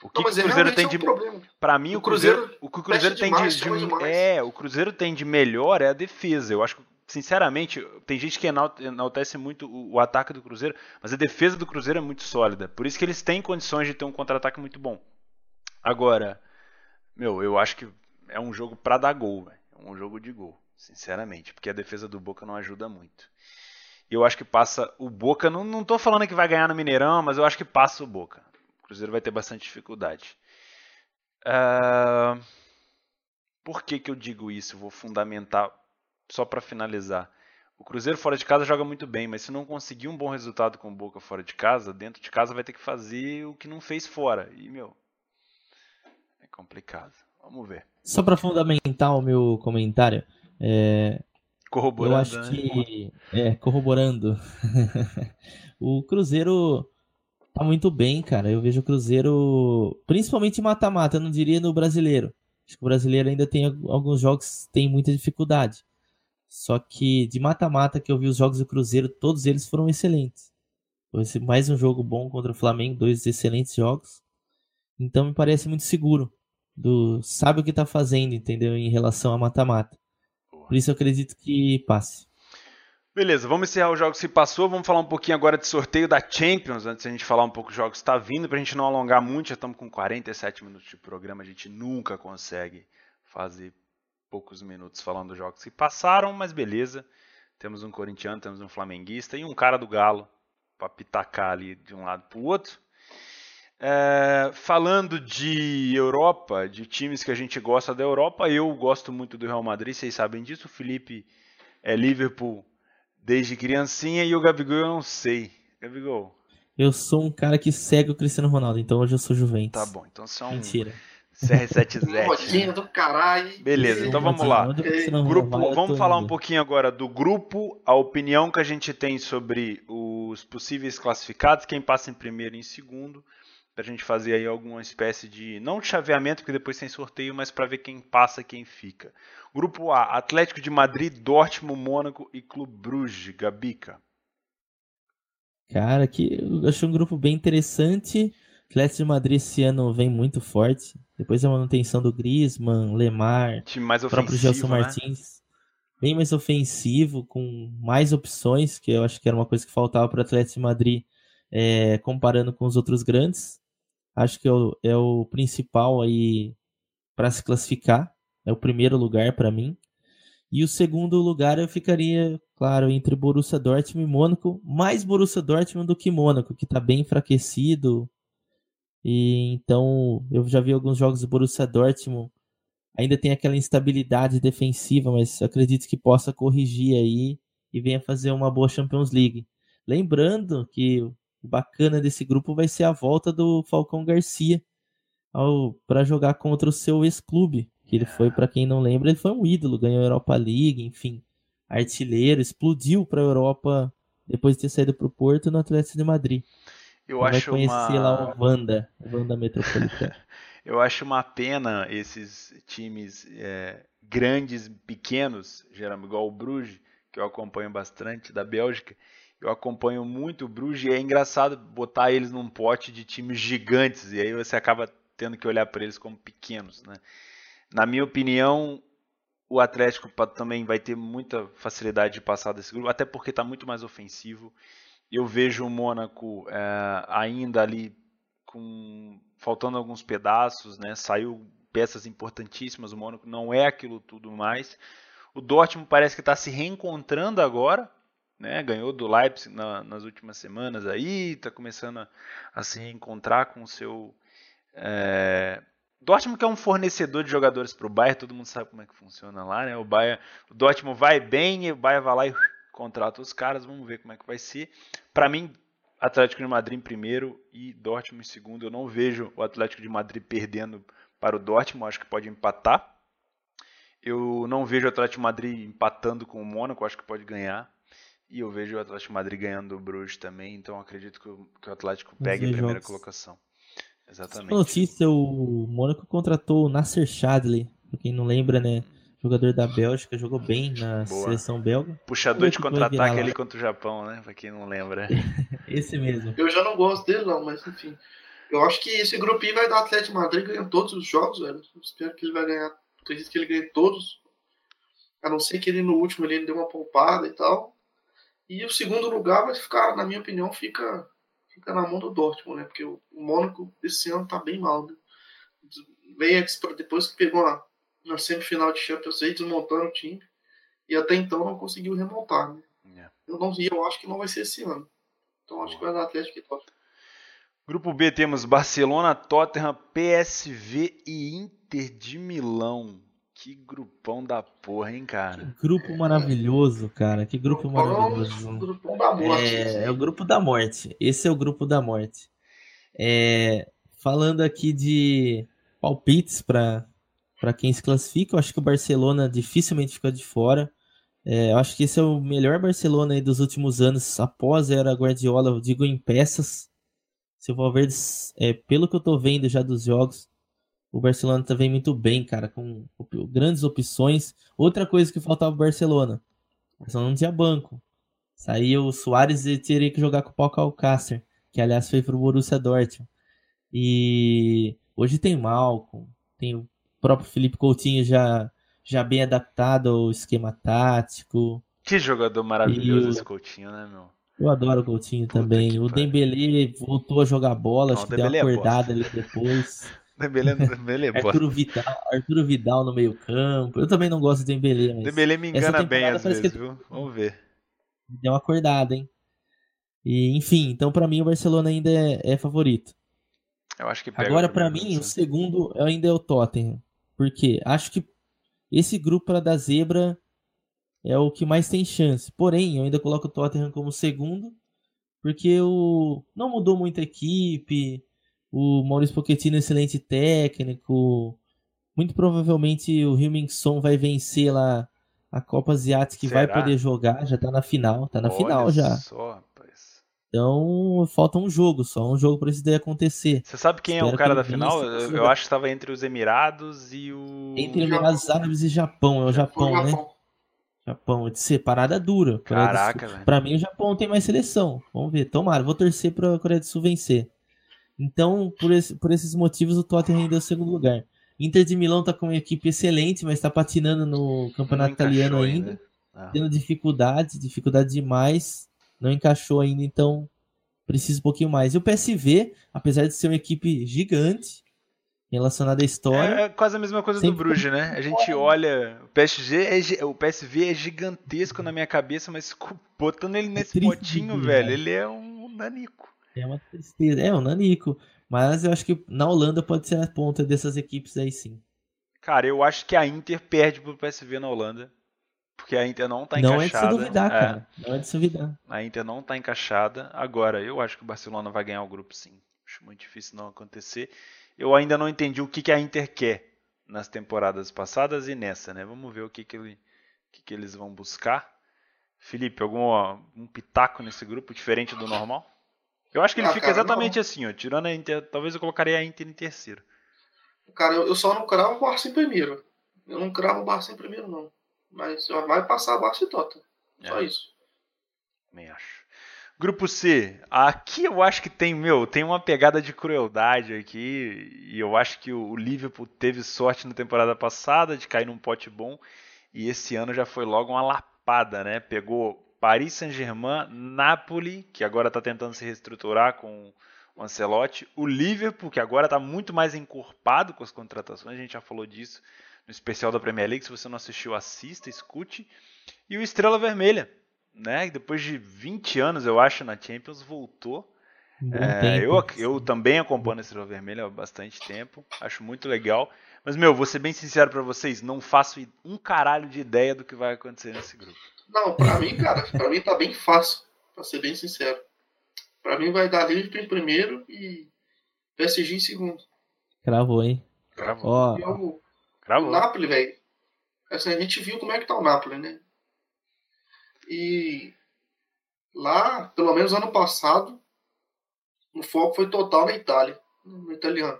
O que, Não, que o é Cruzeiro tem é de problema. Pra mim, o O Cruzeiro, Cruzeiro o que o Cruzeiro tem demais, de, de- é, o Cruzeiro tem de melhor é a defesa. Eu acho que, sinceramente, tem gente que enal- enaltece muito o, o ataque do Cruzeiro, mas a defesa do Cruzeiro é muito sólida. Por isso que eles têm condições de ter um contra-ataque muito bom. Agora, meu, eu acho que é um jogo pra dar gol, velho. É um jogo de gol, sinceramente, porque a defesa do Boca não ajuda muito. Eu acho que passa o Boca, não, não tô falando que vai ganhar no Mineirão, mas eu acho que passa o Boca. O Cruzeiro vai ter bastante dificuldade. Ah, por que, que eu digo isso? Vou fundamentar só para finalizar. O Cruzeiro fora de casa joga muito bem, mas se não conseguir um bom resultado com o Boca fora de casa, dentro de casa vai ter que fazer o que não fez fora. E, meu, é complicado. Vamos ver. Só pra fundamentar o meu comentário, é, eu Corroborando, acho né? que, é, corroborando, o Cruzeiro tá muito bem, cara. Eu vejo o Cruzeiro, principalmente mata-mata, eu não diria no brasileiro. Acho que o brasileiro ainda tem al- alguns jogos que tem muita dificuldade. Só que de mata-mata que eu vi os jogos do Cruzeiro, todos eles foram excelentes. Foi mais um jogo bom contra o Flamengo, dois excelentes jogos. Então me parece muito seguro. Do, sabe o que tá fazendo, entendeu? Em relação a mata-mata. Por isso eu acredito que passe. Beleza, vamos encerrar os jogos que passou. Vamos falar um pouquinho agora de sorteio da Champions, antes de a gente falar um pouco dos jogos que está vindo, para a gente não alongar muito. Já estamos com 47 minutos de programa, a gente nunca consegue fazer poucos minutos falando dos jogos que passaram, mas beleza. Temos um corintiano, temos um flamenguista e um cara do Galo para pitacar ali de um lado para o outro. É, falando de Europa, de times que a gente gosta da Europa, eu gosto muito do Real Madrid, vocês sabem disso. O Felipe é Liverpool desde criancinha e o Gabigol eu não sei. Gabigol, Eu sou um cara que segue o Cristiano Ronaldo, então hoje eu sou Juventus. tá bom. Então você é um Mentira. CR7Z. Modinha do caralho. Beleza, então vamos lá. Grupo, vamos falar um pouquinho agora do grupo, a opinião que a gente tem sobre os possíveis classificados, quem passa em primeiro e em segundo, pra gente fazer aí alguma espécie de não de chaveamento, porque depois tem sorteio, mas para ver quem passa, e quem fica. Grupo A: Atlético de Madrid, Dortmund, Mônaco e Clube Bruges, Gabica. Cara, que eu achei um grupo bem interessante. Atlético de Madrid esse ano vem muito forte. Depois da manutenção do Griezmann, Lemar, Time mais o próprio Gelson né? Martins. Bem mais ofensivo, com mais opções, que eu acho que era uma coisa que faltava para o Atlético de Madrid, é, comparando com os outros grandes. Acho que é o, é o principal aí para se classificar. É o primeiro lugar para mim. E o segundo lugar eu ficaria, claro, entre Borussia Dortmund e Mônaco, mais Borussia Dortmund do que Mônaco, que está bem enfraquecido. E então eu já vi alguns jogos do Borussia Dortmund, ainda tem aquela instabilidade defensiva, mas acredito que possa corrigir aí e venha fazer uma boa Champions League. Lembrando que o bacana desse grupo vai ser a volta do Falcão Garcia, para jogar contra o seu ex-clube. Que ele foi, para quem não lembra, ele foi um ídolo, ganhou a Europa League, enfim, artilheiro, explodiu para a Europa depois de ter saído para o Porto no Atlético de Madrid. Eu Vai acho conhecer uma... lá o Wanda, Wanda Metropolitano. Eu acho uma pena esses times é, grandes, pequenos, geralmente igual o Bruges, que eu acompanho bastante, da Bélgica. Eu acompanho muito o Bruges e é engraçado botar eles num pote de times gigantes e aí você acaba tendo que olhar para eles como pequenos, né? Na minha opinião, o Atlético também vai ter muita facilidade de passar desse grupo, até porque está muito mais ofensivo. Eu vejo o Mônaco é, ainda ali com faltando alguns pedaços, né? Saiu peças importantíssimas. O Mônaco não é aquilo tudo mais. O Dortmund parece que está se reencontrando agora, né? Ganhou do Leipzig na, nas últimas semanas aí, está começando a, a, se reencontrar com o seu é... Dortmund que é um fornecedor de jogadores para o Bayern, todo mundo sabe como é que funciona lá, né? O Bayern, o Dortmund vai bem, e o Bayern vai lá e contrata os caras, vamos ver como é que vai ser. Para mim, Atlético de Madrid em primeiro e Dortmund em segundo. Eu não vejo o Atlético de Madrid perdendo para o Dortmund, acho que pode empatar. Eu não vejo o Atlético de Madrid empatando com o Mônaco, acho que pode ganhar. E eu vejo o Atlético de Madrid ganhando o Bruges também, então acredito que o, Atlético pegue a primeira jogos. colocação. Exatamente. notícia, o Mônaco contratou o Nasser Chadli, pra quem não lembra, né? Jogador da Bélgica, jogou bem na Boa. seleção belga. Puxador de contra-ataque ali contra o Japão, né? Pra quem não lembra. esse mesmo. Eu já não gosto dele, não, mas enfim. Eu acho que esse grupinho vai dar Atlético Madrid ganhando todos os jogos, velho. Eu espero que ele vai ganhar. Acredito que ele ganhe todos. A não ser que ele no último ele deu uma poupada e tal. E o segundo lugar vai ficar, na minha opinião, fica, fica na mão do Dortmund, né? Porque o, Mônaco esse ano tá bem mal, né? Veio depois que pegou a na semifinal de Champions League, desmontando o time. E até então não conseguiu remontar. Né? Yeah. É. Eu, não, eu acho que não vai ser esse ano. Então acho que vai dar Atlético e Tottenham. Grupo B temos Barcelona, Tottenham, PSV e Inter de Milão. Que grupão da porra, hein, cara? Que grupo maravilhoso, cara. Que grupo maravilhoso. Grupão da morte. É, é, o grupo da morte. Esse é o grupo da morte. É, falando aqui de palpites para para quem se classifica. Eu acho que o Barcelona dificilmente fica de fora. É, eu acho que esse é o melhor Barcelona dos últimos anos, após a era Guardiola, eu digo em peças. Se o Valverde, é, pelo que eu tô vendo já dos jogos, o Barcelona tá vem muito bem, cara, com grandes opções. Outra coisa que faltava o Barcelona, o Barcelona não tinha banco. Saiu o Soares e teria que jogar com o Paul Alcácer, que aliás foi pro Borussia Dortmund. E hoje tem Malcolm, tem o próprio Felipe Coutinho já, já bem adaptado ao esquema tático. Que jogador maravilhoso e esse Coutinho, né, meu? Eu adoro o Coutinho Puta também. O Dembele voltou a jogar bola, Não, acho que deu uma é acordada é ali depois. Dembele, Dembele é Arturo Vidal, Arturo Vidal no meio campo. Eu também não gosto de Dembele, mas... Dembele me engana bem às vezes, que... viu? Vamos ver. Deu uma acordada, hein? E, enfim, então para mim o Barcelona ainda é, é favorito. Eu acho que Agora para mim o segundo ainda é o Tottenham. Porque acho que esse grupo da zebra é o que mais tem chance. Porém, eu ainda coloco o Tottenham como segundo, porque o não mudou muito a equipe. O Maurício Pochettino é excelente técnico. Muito provavelmente o Hilmingson vai vencer lá a Copa Asiática e vai poder jogar. Já tá na final, tá na Olha final já. Só. Então, falta um jogo só, um jogo para isso daí acontecer. Você sabe quem Espero é o cara da final? Eu, eu acho que estava entre os Emirados e o. Entre Emirados Árabes e Japão, é o Japão, Japão né? Japão, de ser parada dura. Caraca, velho. Pra mim, o Japão tem mais seleção. Vamos ver. Tomara, vou torcer pra Coreia do Sul vencer. Então, por, esse, por esses motivos, o Tottenham ainda é o segundo lugar. Inter de Milão tá com uma equipe excelente, mas tá patinando no campeonato italiano ainda. ainda. Ah. Tendo dificuldades, dificuldade demais não encaixou ainda, então precisa um pouquinho mais. E o PSV, apesar de ser uma equipe gigante relacionada à história. É, é quase a mesma coisa do Bruges, né? A gente olha. O PSG é, o PSV é gigantesco na minha cabeça, mas botando ele é nesse é potinho, velho, ele é um nanico. É uma tristeza. É um nanico. Mas eu acho que na Holanda pode ser a ponta dessas equipes aí sim. Cara, eu acho que a Inter perde pro PSV na Holanda. Porque a Inter não está encaixada. Não é de se duvidar, é. cara. Não é de se duvidar. A Inter não está encaixada. Agora, eu acho que o Barcelona vai ganhar o grupo sim. Acho muito difícil não acontecer. eu ainda não entendi o que, que a Inter quer nas temporadas passadas e nessa, né? Vamos ver o que, que, ele, que, que eles vão buscar. Felipe, algum um pitaco nesse grupo diferente do normal? Eu acho que ele ah, fica cara, exatamente não. assim, ó. Tirando a Inter, talvez eu colocaria a Inter em terceiro. Cara, eu, eu só não cravo o Barça em primeiro. Eu não cravo o Barça em primeiro, não. Mas vai passar a Barça e Tota. Só é. isso. Nem acho. Grupo C. Aqui eu acho que tem, meu, tem uma pegada de crueldade aqui. E eu acho que o Liverpool teve sorte na temporada passada de cair num pote bom. E esse ano já foi logo uma lapada, né? Pegou Paris Saint-Germain, Napoli, que agora está tentando se reestruturar com o Ancelotti, o Liverpool, que agora está muito mais encorpado com as contratações, a gente já falou disso no especial da Premier League, se você não assistiu, assista, escute, e o Estrela Vermelha, né? Depois de 20 anos, eu acho, na Champions, voltou. É, eu, eu também acompanho a Estrela Vermelha há bastante tempo, acho muito legal. Mas, meu, vou ser bem sincero para vocês, não faço um caralho de ideia do que vai acontecer nesse grupo. Não, pra mim, cara, pra mim tá bem fácil, pra ser bem sincero. Pra mim vai dar Liverpool em primeiro e PSG em segundo. Cravou, hein? Cravou. Ó, o, Cravou. o Napoli, velho. Assim, a gente viu como é que tá o Napoli, né? E lá, pelo menos ano passado, o foco foi total na Itália, no italiano.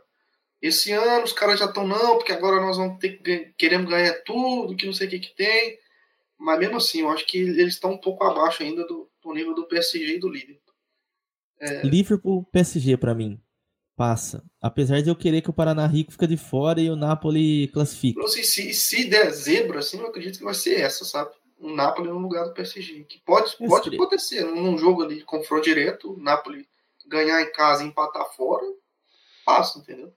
Esse ano os caras já estão, não, porque agora nós vamos ter que queremos ganhar tudo, que não sei o que que tem. Mas mesmo assim, eu acho que eles estão um pouco abaixo ainda do, do nível do PSG e do Liverpool. É... Liverpool PSG para mim passa. Apesar de eu querer que o Paraná Rico fica de fora e o Napoli classifique. Se, se, se der zebra, assim, eu acredito que vai ser essa, sabe? O Napoli no lugar do PSG. Que pode, pode acontecer. Num jogo ali, confronto direto, o Napoli ganhar em casa e empatar fora, passa, entendeu?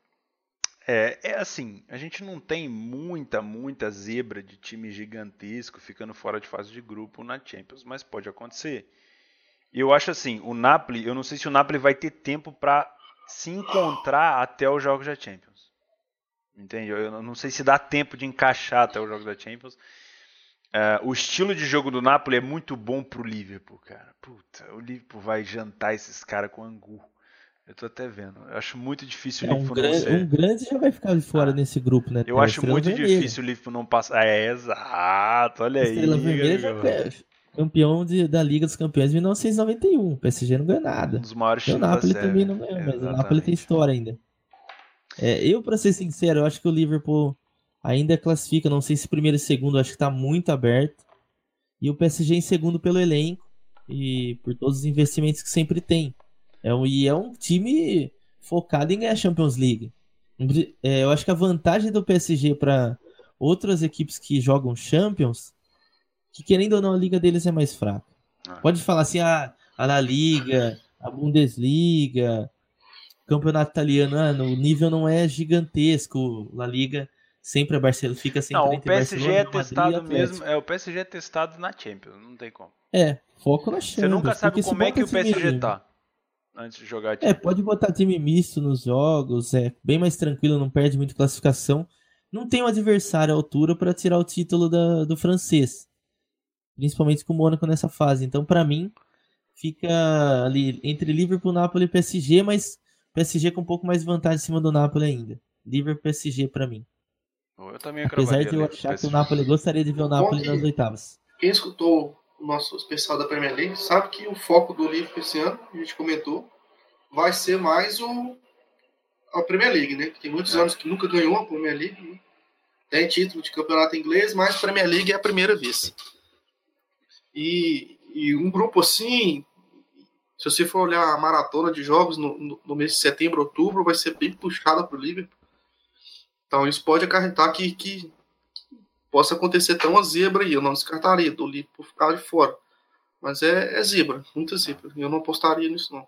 É, é assim, a gente não tem muita, muita zebra de time gigantesco ficando fora de fase de grupo na Champions, mas pode acontecer. E eu acho assim, o Napoli, eu não sei se o Napoli vai ter tempo para se encontrar até os jogos da Champions. Entende? Eu não sei se dá tempo de encaixar até os jogos da Champions. Uh, o estilo de jogo do Napoli é muito bom pro Liverpool, cara. Puta, o Liverpool vai jantar esses caras com angu. Eu tô até vendo. Eu acho muito difícil é, o Liverpool um não ser... Um grande já vai ficar de fora ah, nesse grupo, né? Eu acho muito vermelha. difícil o Liverpool não passar. É, exato, olha Estrela aí. Vermelha já campeão de, da Liga dos Campeões em 1991. O PSG não ganha nada. Um dos maiores times O Napoli também não ganha, mas o Napoli tem história ainda. É, eu, pra ser sincero, eu acho que o Liverpool ainda classifica. Não sei se primeiro e segundo, acho que tá muito aberto. E o PSG em segundo pelo elenco e por todos os investimentos que sempre tem. É um, e é um time focado em ganhar a Champions League. É, eu acho que a vantagem do PSG para outras equipes que jogam Champions, que querendo ou não a liga deles é mais fraca. Ah. Pode falar assim, ah, a La Liga, a Bundesliga, campeonato italiano, ah, o nível não é gigantesco. La Liga sempre a Barcelona fica sempre não, o PSG é testado Madrid, mesmo, é o PSG é testado na Champions, não tem como. É, foco na Champions. Você nunca sabe como é que o PSG tá antes de jogar. É, pode botar time misto nos jogos, é bem mais tranquilo, não perde muito classificação. Não tem um adversário à altura para tirar o título da, do francês, principalmente com o Mônaco nessa fase. Então, para mim, fica ali entre Liverpool, Napoli e PSG, mas PSG com um pouco mais de vantagem em cima do Napoli ainda. Liverpool PSG para mim. Eu também Apesar de eu achar que o Napoli gostaria de ver o Napoli nas oitavas. Quem escutou o nosso especial da Premier League, sabe que o foco do livro esse ano, a gente comentou, vai ser mais o a Premier League, né? Tem muitos é. anos que nunca ganhou a Premier League, né? tem título de campeonato inglês, mas Premier League é a primeira vez. E, e um grupo assim, se você for olhar a maratona de jogos no, no, no mês de setembro, outubro, vai ser bem puxada para o Liverpool. Então isso pode acarretar que, que possa acontecer tão uma zebra aí. Eu não descartaria do por ficar de fora. Mas é, é zebra, muita zebra. Eu não apostaria nisso, não.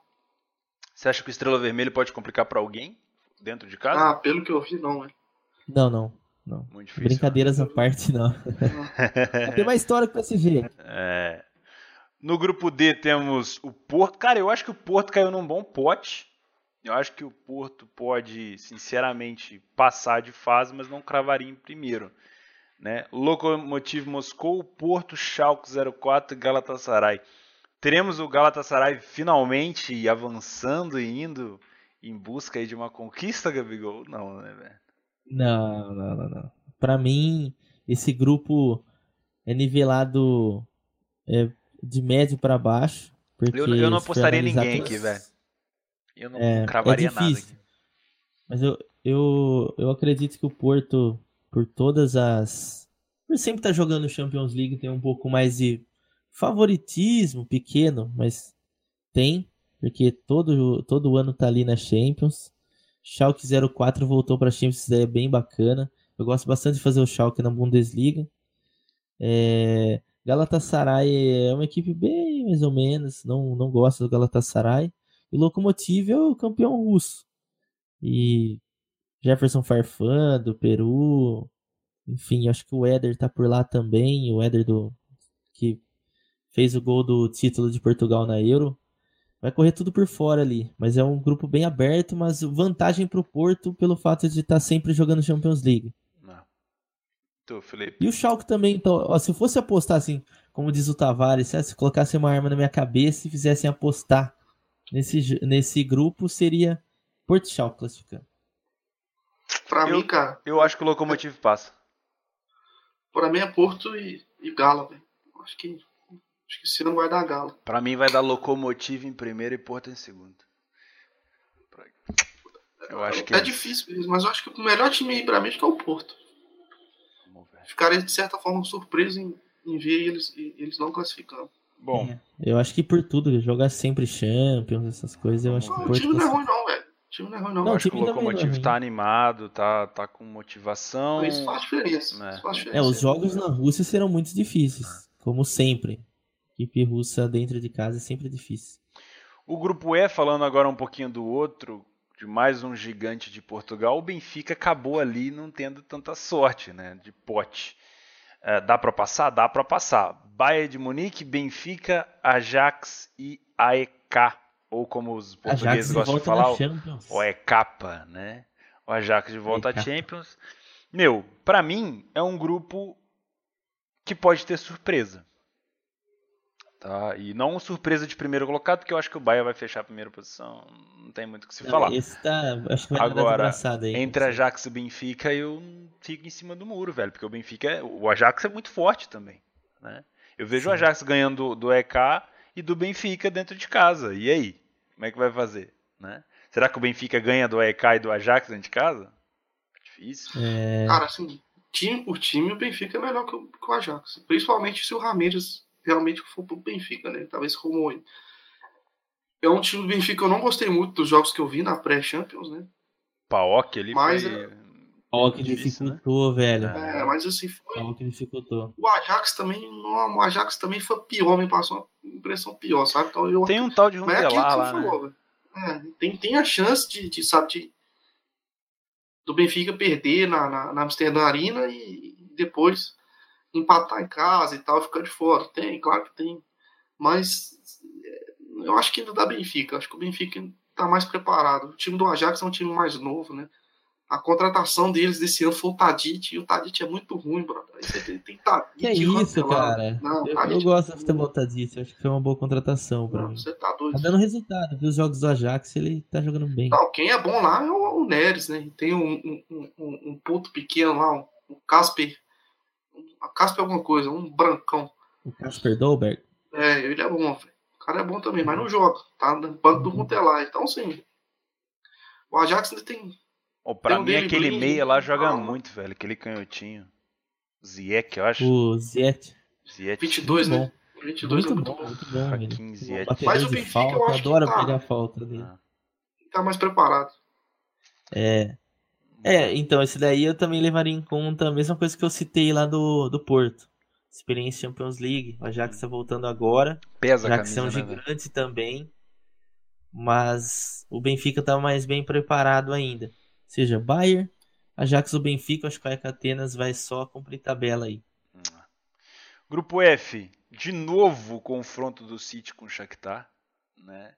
Você acha que o Estrela Vermelha pode complicar para alguém dentro de casa? Ah, pelo que eu vi, não, é. Não, não. Não. Muito difícil. Brincadeiras à parte, não. Tem mais história que o PSG. É. No grupo D temos o Porto. Cara, eu acho que o Porto caiu num bom pote. Eu acho que o Porto pode, sinceramente, passar de fase, mas não cravaria em primeiro né? Lokomotiv Moscou, Porto, Schalke 04 Galatasaray. Teremos o Galatasaray finalmente avançando e indo em busca aí de uma conquista, Gabigol? Não, né, velho? Não, não, não, não. Pra mim, esse grupo é nivelado é, de médio para baixo. Porque eu, eu não apostaria ninguém aqui, velho. Eu não é, cravaria é nada aqui. Mas eu, eu, eu acredito que o Porto, por todas as. Por sempre estar tá jogando Champions League, tem um pouco mais de favoritismo pequeno, mas tem, porque todo, todo ano tá ali na Champions. Schalke 04 voltou para Champions, isso daí é bem bacana. Eu gosto bastante de fazer o Schalke na Bundesliga. É... Galatasaray é uma equipe bem mais ou menos, não, não gosto do Galatasaray. E Lokomotiv é o campeão russo. E Jefferson Farfan do Peru. Enfim, acho que o Éder tá por lá também. O Éder do que fez o gol do título de Portugal na Euro. Vai correr tudo por fora ali, mas é um grupo bem aberto, mas vantagem para o Porto pelo fato de estar tá sempre jogando Champions League. Tu, Felipe. E o Schalke também, então, ó, se eu fosse apostar assim, como diz o Tavares, se colocasse uma arma na minha cabeça e fizessem apostar nesse, nesse grupo, seria Porto Schalke classificando. Pra eu, mim, cara. Eu acho que o Locomotive passa. Pra mim é Porto e, e Gala, velho. Acho que, acho que esse não vai dar Gala. Pra mim vai dar Locomotive em primeiro e Porto em segundo. Eu acho que é, é difícil mesmo, mas eu acho que o melhor time pra mim é, é o Porto ficaria de certa forma surpreso em, em ver eles, eles não classificando. Bom. É, eu acho que por tudo, jogar sempre Champions, essas coisas, eu acho não, que o time não é ruim não, velho. O time não é ruim não. não acho que o é Locomotivo tá animado, tá, tá com motivação. Isso faz diferença. Né? Isso faz diferença. É, os jogos na Rússia serão muito difíceis, como sempre. Equipe russa dentro de casa é sempre difícil. O grupo E, falando agora um pouquinho do outro, de mais um gigante de Portugal, o Benfica acabou ali não tendo tanta sorte, né, de pote. É, dá para passar? Dá para passar. Bayern de Munique, Benfica, Ajax e AEK, ou como os portugueses gostam de falar, o AEK, né? O Ajax de volta à Champions. Meu, para mim é um grupo que pode ter surpresa. Tá? E não surpresa de primeiro colocado, porque eu acho que o Bayern vai fechar a primeira posição. Não tem muito o que se não, falar. Esse tá, acho que vai Agora, aí, entre Ajax e Benfica, eu fico em cima do muro, velho. Porque o Benfica, é, o Ajax é muito forte também. Né? Eu vejo Sim. o Ajax ganhando do, EK e do Benfica dentro de casa. E aí? Como é que vai fazer? Né? Será que o Benfica ganha do EK e do Ajax dentro de casa? Difícil. É... Cara, assim, time por time, o Benfica é melhor que o, que o Ajax. Principalmente se o Ramires realmente for pro Benfica, né? Talvez como ele. É um time do Benfica que eu não gostei muito dos jogos que eu vi na pré-Champions, né? Paok ali mas, foi... É... Paok dificultou, né? velho. É, mas assim, foi... Paok dificultou. O Ajax também, não, o Ajax também foi pior, me passou uma impressão pior, sabe? Então, eu... Tem um tal de Rundelar é lá, falou, né? É, tem, tem a chance de, de sabe, de, do Benfica perder na, na, na Amsterdã Arena e depois empatar em casa e tal, ficar de fora. Tem, claro que tem. Mas é, eu acho que ainda dá Benfica. Acho que o Benfica está mais preparado. O time do Ajax é um time mais novo, né? A contratação deles desse ano foi o Tadic, e o Tadic é muito ruim, brother. Tem, tem Tadic. Que é isso, cara? Não, eu, eu, gosto do futebol Tadic, acho que foi uma boa contratação pra não, mim. Você tá doido. Tá dando resultado, viu os jogos do Ajax, ele tá jogando bem. Não, quem é bom lá é o, o Neres, né? Tem um, um, um, um ponto pequeno lá, o Casper a Casper é alguma coisa, um brancão. O Casper Dolberg? É, ele é bom, velho. O cara é bom também, mas não joga. Tá no banco do Runtelar. Então, sim. O Ajax ainda tem. Oh, pra tem mim, um aquele meia lá joga ah, muito, velho. Aquele canhotinho. Zieck, eu acho. O Zieck. Zieck. 22, né? 22 muito é muito bom. Muito bom Hakim Zieck. Mas o Benfica, falta, eu acho adora que tá, pegar falta dele. Ah. Tá mais preparado. É. É, então, esse daí eu também levaria em conta a mesma coisa que eu citei lá do, do Porto. Experiência Champions League. O Ajax está voltando agora. Pesa a camisa, é um né, gigante também. Mas o Benfica está mais bem preparado ainda. Seja Bayern, Ajax ou Benfica, acho que o Atenas vai só cumprir tabela aí. Grupo F, de novo o confronto do City com o Shakhtar, né?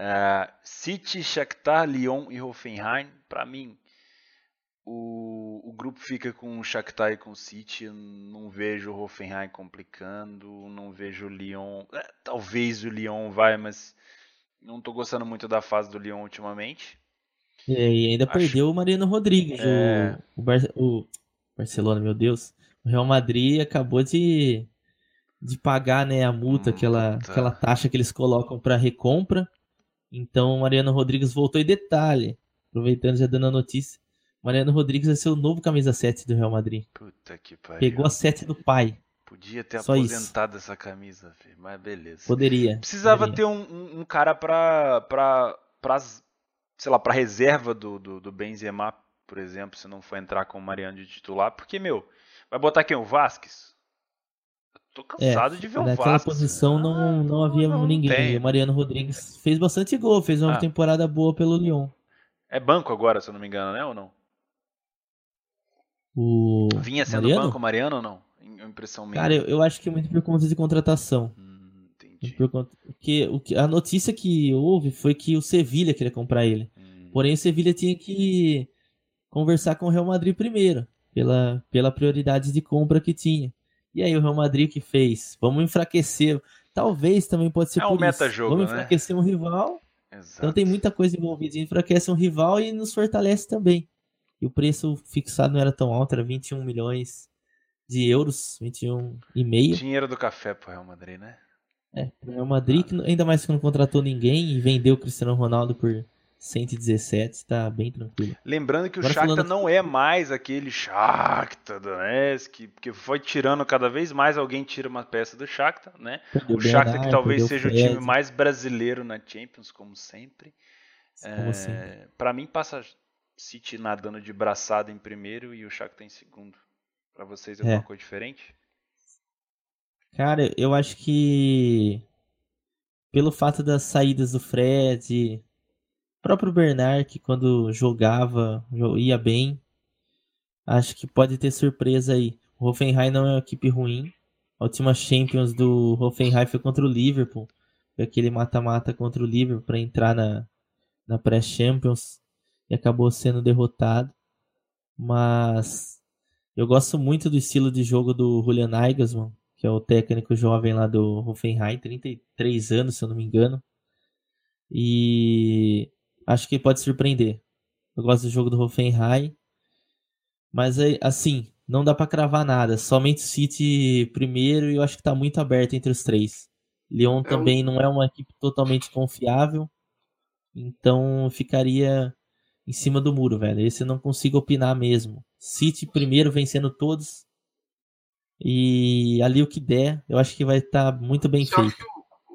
Uh, City, Shakhtar, Lyon e Hoffenheim, para mim, o, o grupo fica com o Shakhtar e com o City. Não vejo o Hoffenheim complicando, não vejo o Lyon. É, talvez o Lyon vai, mas não estou gostando muito da fase do Lyon ultimamente. É, e ainda Acho- perdeu o Mariano Rodrigues. É. O, o, Bar- o Barcelona, meu Deus. O Real Madrid acabou de, de pagar né, a multa, Hum, aquela, aquela taxa que eles colocam para recompra. Então o Mariano Rodrigues voltou. E detalhe, aproveitando já dando a notícia, Mariano Rodrigues vai ser o novo camisa 7 do Real Madrid. Puta que pariu. Pegou a 7 do pai. Podia ter Só isso. aposentado essa camisa, filho, mas beleza. Poderia. Precisava poderia. ter um, um- cara pra, pra, pra, sei lá, pra reserva do, do, do Benzema, por exemplo, se não for entrar com o Mariano de titular, porque, meu, vai botar quem? O Vasquez? Tô cansado de ver o É, Naquela posição não, Ah, não havia não ninguém. tem. O Mariano Rodrigues fez bastante gol, fez uma Ah. temporada boa pelo Lyon. É banco agora, se eu não me engano, né? Ou não? O Vinha sendo Mariano? banco Mariano ou não? Im- Impressão minha. Cara, eu, eu acho que é muito por conta de contratação. Hum, entendi. Por conta, porque o que, a notícia que houve foi que o Sevilha queria comprar ele. Hum, Porém, o Sevilha tinha que conversar com o Real Madrid primeiro, pela, pela prioridade de compra que tinha. E aí o Real Madrid que fez? Vamos enfraquecer. Talvez também pode ser É um por isso. meta-jogo, Vamos né? enfraquecer um rival. exato. Então tem muita coisa envolvida. Enfraquece um rival e nos fortalece também. E o preço fixado não era tão alto, era 21 milhões de euros, 21 e meio. Dinheiro do café pro Real Madrid, né? É, o Real Madrid, que ainda mais que não contratou ninguém e vendeu o Cristiano Ronaldo por 117, tá bem tranquilo. Lembrando que o Agora Shakhtar falando- não é mais aquele Shakhtar Donetsk, porque foi tirando cada vez mais alguém tira uma peça do Shakhtar, né? Perdeu O Shakhtar que Bernard, talvez perdeu seja o Fred, time mais brasileiro na Champions, como sempre. como sempre. É, para mim passa City nadando de braçada em primeiro e o Shakhtar em segundo. Pra vocês é alguma É. coisa diferente? Cara, eu acho que pelo fato das saídas do Fred, próprio Bernard, que quando jogava, jo- ia bem, acho que pode ter surpresa aí. O Hoffenheim não é uma equipe ruim. A última Champions do Hoffenheim foi contra o Liverpool. Foi aquele mata-mata contra o Liverpool para entrar na, na pré-Champions e acabou sendo derrotado. Mas eu gosto muito do estilo de jogo do Julian Nagelsmann, que é o técnico jovem lá do Hoffenheim, 33 anos, se eu não me engano. E acho que pode surpreender. Eu gosto do jogo do Hoffenheim. Mas é, assim, não dá pra cravar nada. Somente o City primeiro e eu acho que tá muito aberto entre os três. Lyon É também não é uma equipe totalmente confiável. Então ficaria em cima do muro, velho. Esse eu não consigo opinar mesmo. City primeiro vencendo todos. E ali o que der, eu acho que vai estar muito bem Eu acho feito. que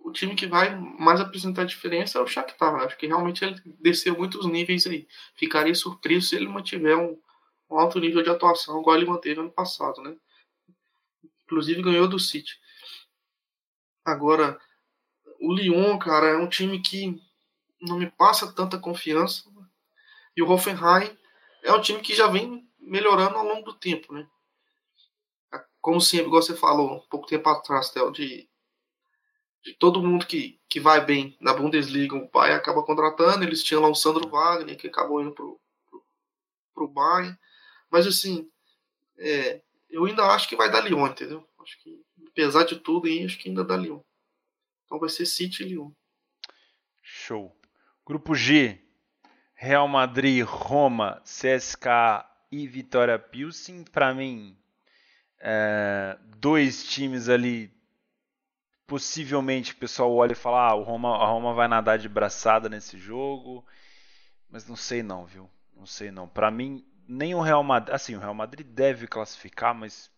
o, o time que vai mais apresentar diferença é o Shakhtar. Acho que realmente ele desceu muitos níveis aí. Ficaria surpreso se ele mantiver um, um alto nível de atuação, igual ele manteve ano passado, né? Inclusive ganhou do City. Agora, o Lyon, cara, é um time que não me passa tanta confiança. E o Hoffenheim é um time que já vem melhorando ao longo do tempo, né? Como sempre, igual você falou, um pouco tempo atrás, Theo, de, de todo mundo que, que vai bem na Bundesliga, o Bayern acaba contratando, eles tinham lá o Sandro Wagner, que acabou indo pro, pro, pro Bayern. Mas assim, é, eu ainda acho que vai dar Lyon, entendeu? Acho que, apesar de tudo aí, acho que ainda dá Lyon. Então vai ser City e Lyon. Show. Grupo G, Real Madrid, Roma, CSKA e Vitória Pilsen. Pra mim, é, dois times ali. Possivelmente o pessoal olha e fala: ah, o Roma, a Roma vai nadar de braçada nesse jogo. Mas não sei não, viu? Não sei não. Pra mim, nem o Real Madrid. Assim, o Real Madrid deve classificar, mas.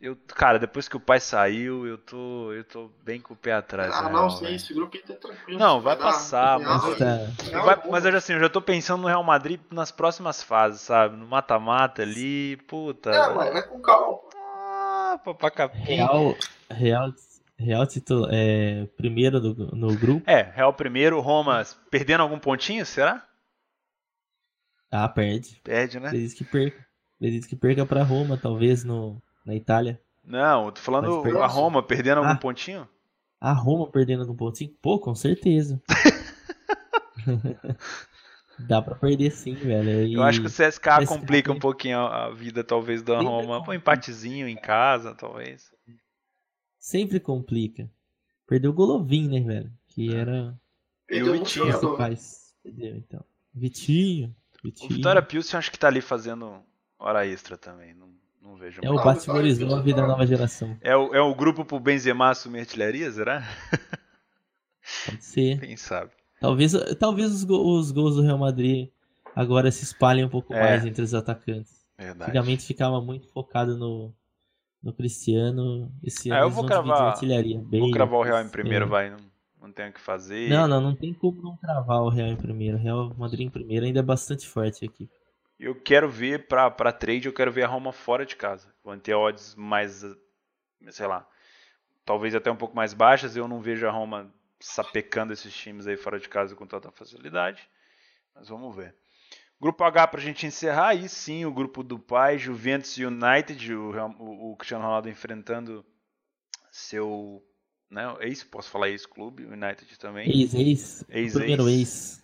Eu, cara, depois que o pai saiu, eu tô, eu tô bem com o pé atrás. Ah, da não, Real, sim, esse grupo aí tá tranquilo. Não, vai dar- passar, Real, mas- Tá. Real Vai- é mas eu, assim, eu já tô pensando no Real Madrid nas próximas fases, sabe? No mata-mata ali, puta. É, mas vai com calma. Ah, papacapim. Real, Real, Real título, é, primeiro do- no grupo. É, Real primeiro, Roma perdendo algum pontinho, será? Ah, perde. Perde, né? Acredito que perca. Acredito que perca pra Roma, talvez, no, na Itália. Não, eu tô falando a Roma perdendo algum Ah. pontinho. A Roma perdendo algum pontinho? Pô, com certeza. Dá pra perder sim, velho. E Eu acho que o CSKA mas- complica um pouquinho a, a vida, talvez, da Sempre Roma. Um complica. empatezinho em casa, talvez. sempre complica. Perdeu o Golovin, né, velho? Que era E o Perdeu Vitinho. principais. Entendeu? Então. Vitinho. Vitinho. O Vitória Pilsen acho que tá ali fazendo hora extra também. Não, não vejo É o Morizov da nova geração. É o, é o grupo pro Benzema assumir artilharia, será? Pode ser. Quem sabe? Talvez, talvez os, go- os gols do Real Madrid agora se espalhem um pouco É. mais entre os atacantes. Verdade. Antigamente ficava muito focado no, no Cristiano. Esse Ah, ano eu vou cravar- artilharia. Vou Bale, cravar o Real em primeiro, é. vai. Não, não tenho o que fazer. Não, não, não tem como não cravar o Real em primeiro. O Real Madrid em primeiro ainda é bastante forte aqui. Eu quero ver pra, pra trade, eu quero ver a Roma fora de casa. Vão ter odds mais, sei lá, talvez até um pouco mais baixas. Eu não vejo a Roma sapecando esses times aí fora de casa com tanta facilidade. Mas vamos ver. Grupo H pra gente encerrar, aí sim o grupo do pai, Juventus United, o, o, o Cristiano Ronaldo enfrentando seu né, ex, posso falar ex-clube, o United também. Ex, ex. Ex, primeiro ex. ex.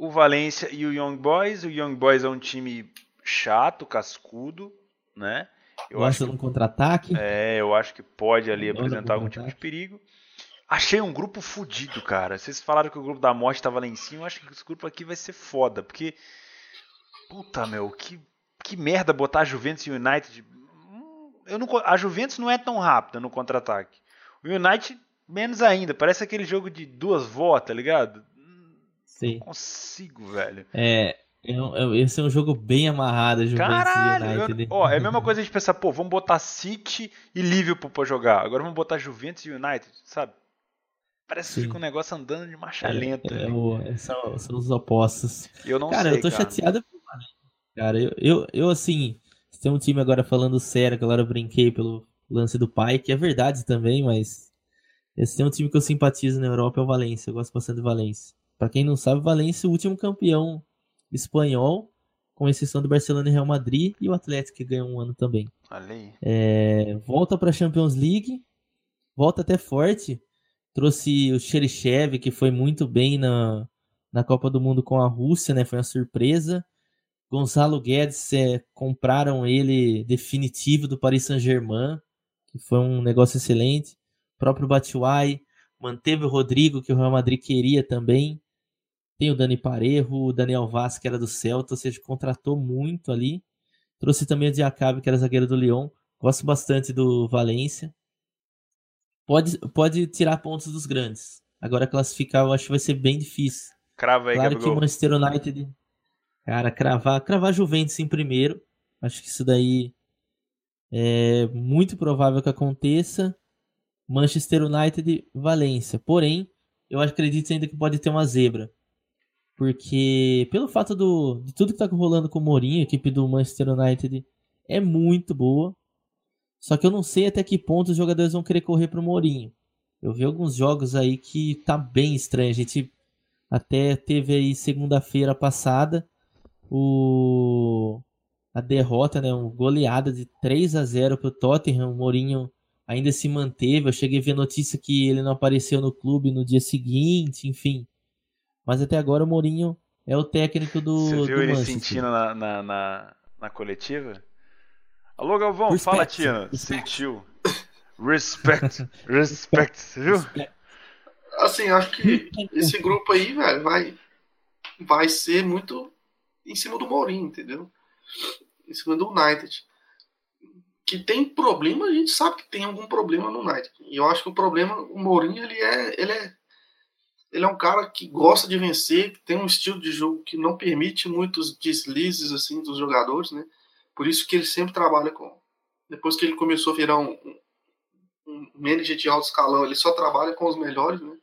O Valência e o Young Boys. O Young Boys é um time chato, cascudo, né? Eu acho Gosta de um contra-ataque. é, eu acho que pode ali apresentar algum tipo de perigo. Achei um grupo fudido, cara. Vocês falaram que o grupo da morte tava lá em cima. Eu acho que esse grupo aqui vai ser foda, porque puta, meu, que que merda botar a Juventus e o United. Hum, Eu não, a Juventus não é tão rápida no contra-ataque. O United menos ainda. Parece aquele jogo de duas vó, tá ligado? Não consigo, velho. É, é é- esse é um jogo bem amarrado, Juventus Caralho, e eu- United. ó, é a mesma coisa a gente pensar, pô, vamos botar City e Liverpool pra jogar. Agora vamos botar Juventus e United, sabe? Parece que fica um negócio andando de marcha É, lenta. é o- é- são, são os opostos. Eu não cara, sei, eu tô cara. chateado. Cara, eu, eu, eu assim, se tem um time agora falando sério, que agora eu brinquei pelo lance do pai, que é verdade também, mas esse tem um time que eu simpatizo na Europa é o Valência. Eu gosto bastante do Valência. Pra quem não sabe, Valência é o último campeão espanhol, com exceção do Barcelona e Real Madrid, e o Atlético que ganhou um ano também. É, volta para a Champions League, volta até forte. Trouxe o Cheryshev, que foi muito bem na, na Copa do Mundo com a Rússia, né? Foi uma surpresa. Gonzalo Guedes, é, compraram ele definitivo do Paris Saint-Germain, que foi um negócio excelente. O próprio Batshuayi manteve o Rodrigo, que o Real Madrid queria também. Tem o Dani Parejo, o Daniel Vaz, que era do Celta, ou seja, contratou muito ali. Trouxe também o Diacabe, que era zagueiro do Lyon. Gosto bastante do Valência. Pode, pode tirar pontos dos grandes. Agora classificar eu acho que vai ser bem difícil. Crava aí, Claro que o. Manchester United, cara, cravar, cravar Juventus em primeiro. Acho que isso daí é muito provável que aconteça. Manchester United, Valência. Porém, eu acredito ainda que pode ter uma zebra. Porque pelo fato do, de tudo que tá rolando com o Mourinho, a equipe do Manchester United é muito boa. Só que eu não sei até que ponto os jogadores vão querer correr pro Mourinho. Eu vi alguns jogos aí que tá bem estranho. A gente até teve aí segunda-feira passada o a derrota, né, uma goleada de 3 a 0 pro Tottenham. O Mourinho ainda se manteve. Eu cheguei a ver notícia que ele não apareceu no clube no dia seguinte, enfim. Mas até agora o Mourinho é o técnico do, Você do viu ele Manchester. sentindo na, na, na, na coletiva? Alô, Galvão, Respect, fala, Tina. respect. Sentiu. Respect, respect, você viu? Assim, acho que esse grupo aí, velho, vai, vai ser muito em cima do Mourinho, entendeu? Em cima do United. Que tem problema, a gente sabe que tem algum problema no United. E eu acho que o problema, o Mourinho, ele é, ele é, ele é um cara que gosta de vencer, que tem um estilo de jogo que não permite muitos deslizes assim dos jogadores, né? Por isso que ele sempre trabalha com. Depois que ele começou a virar um, um manager de alto escalão, ele só trabalha com os melhores, né?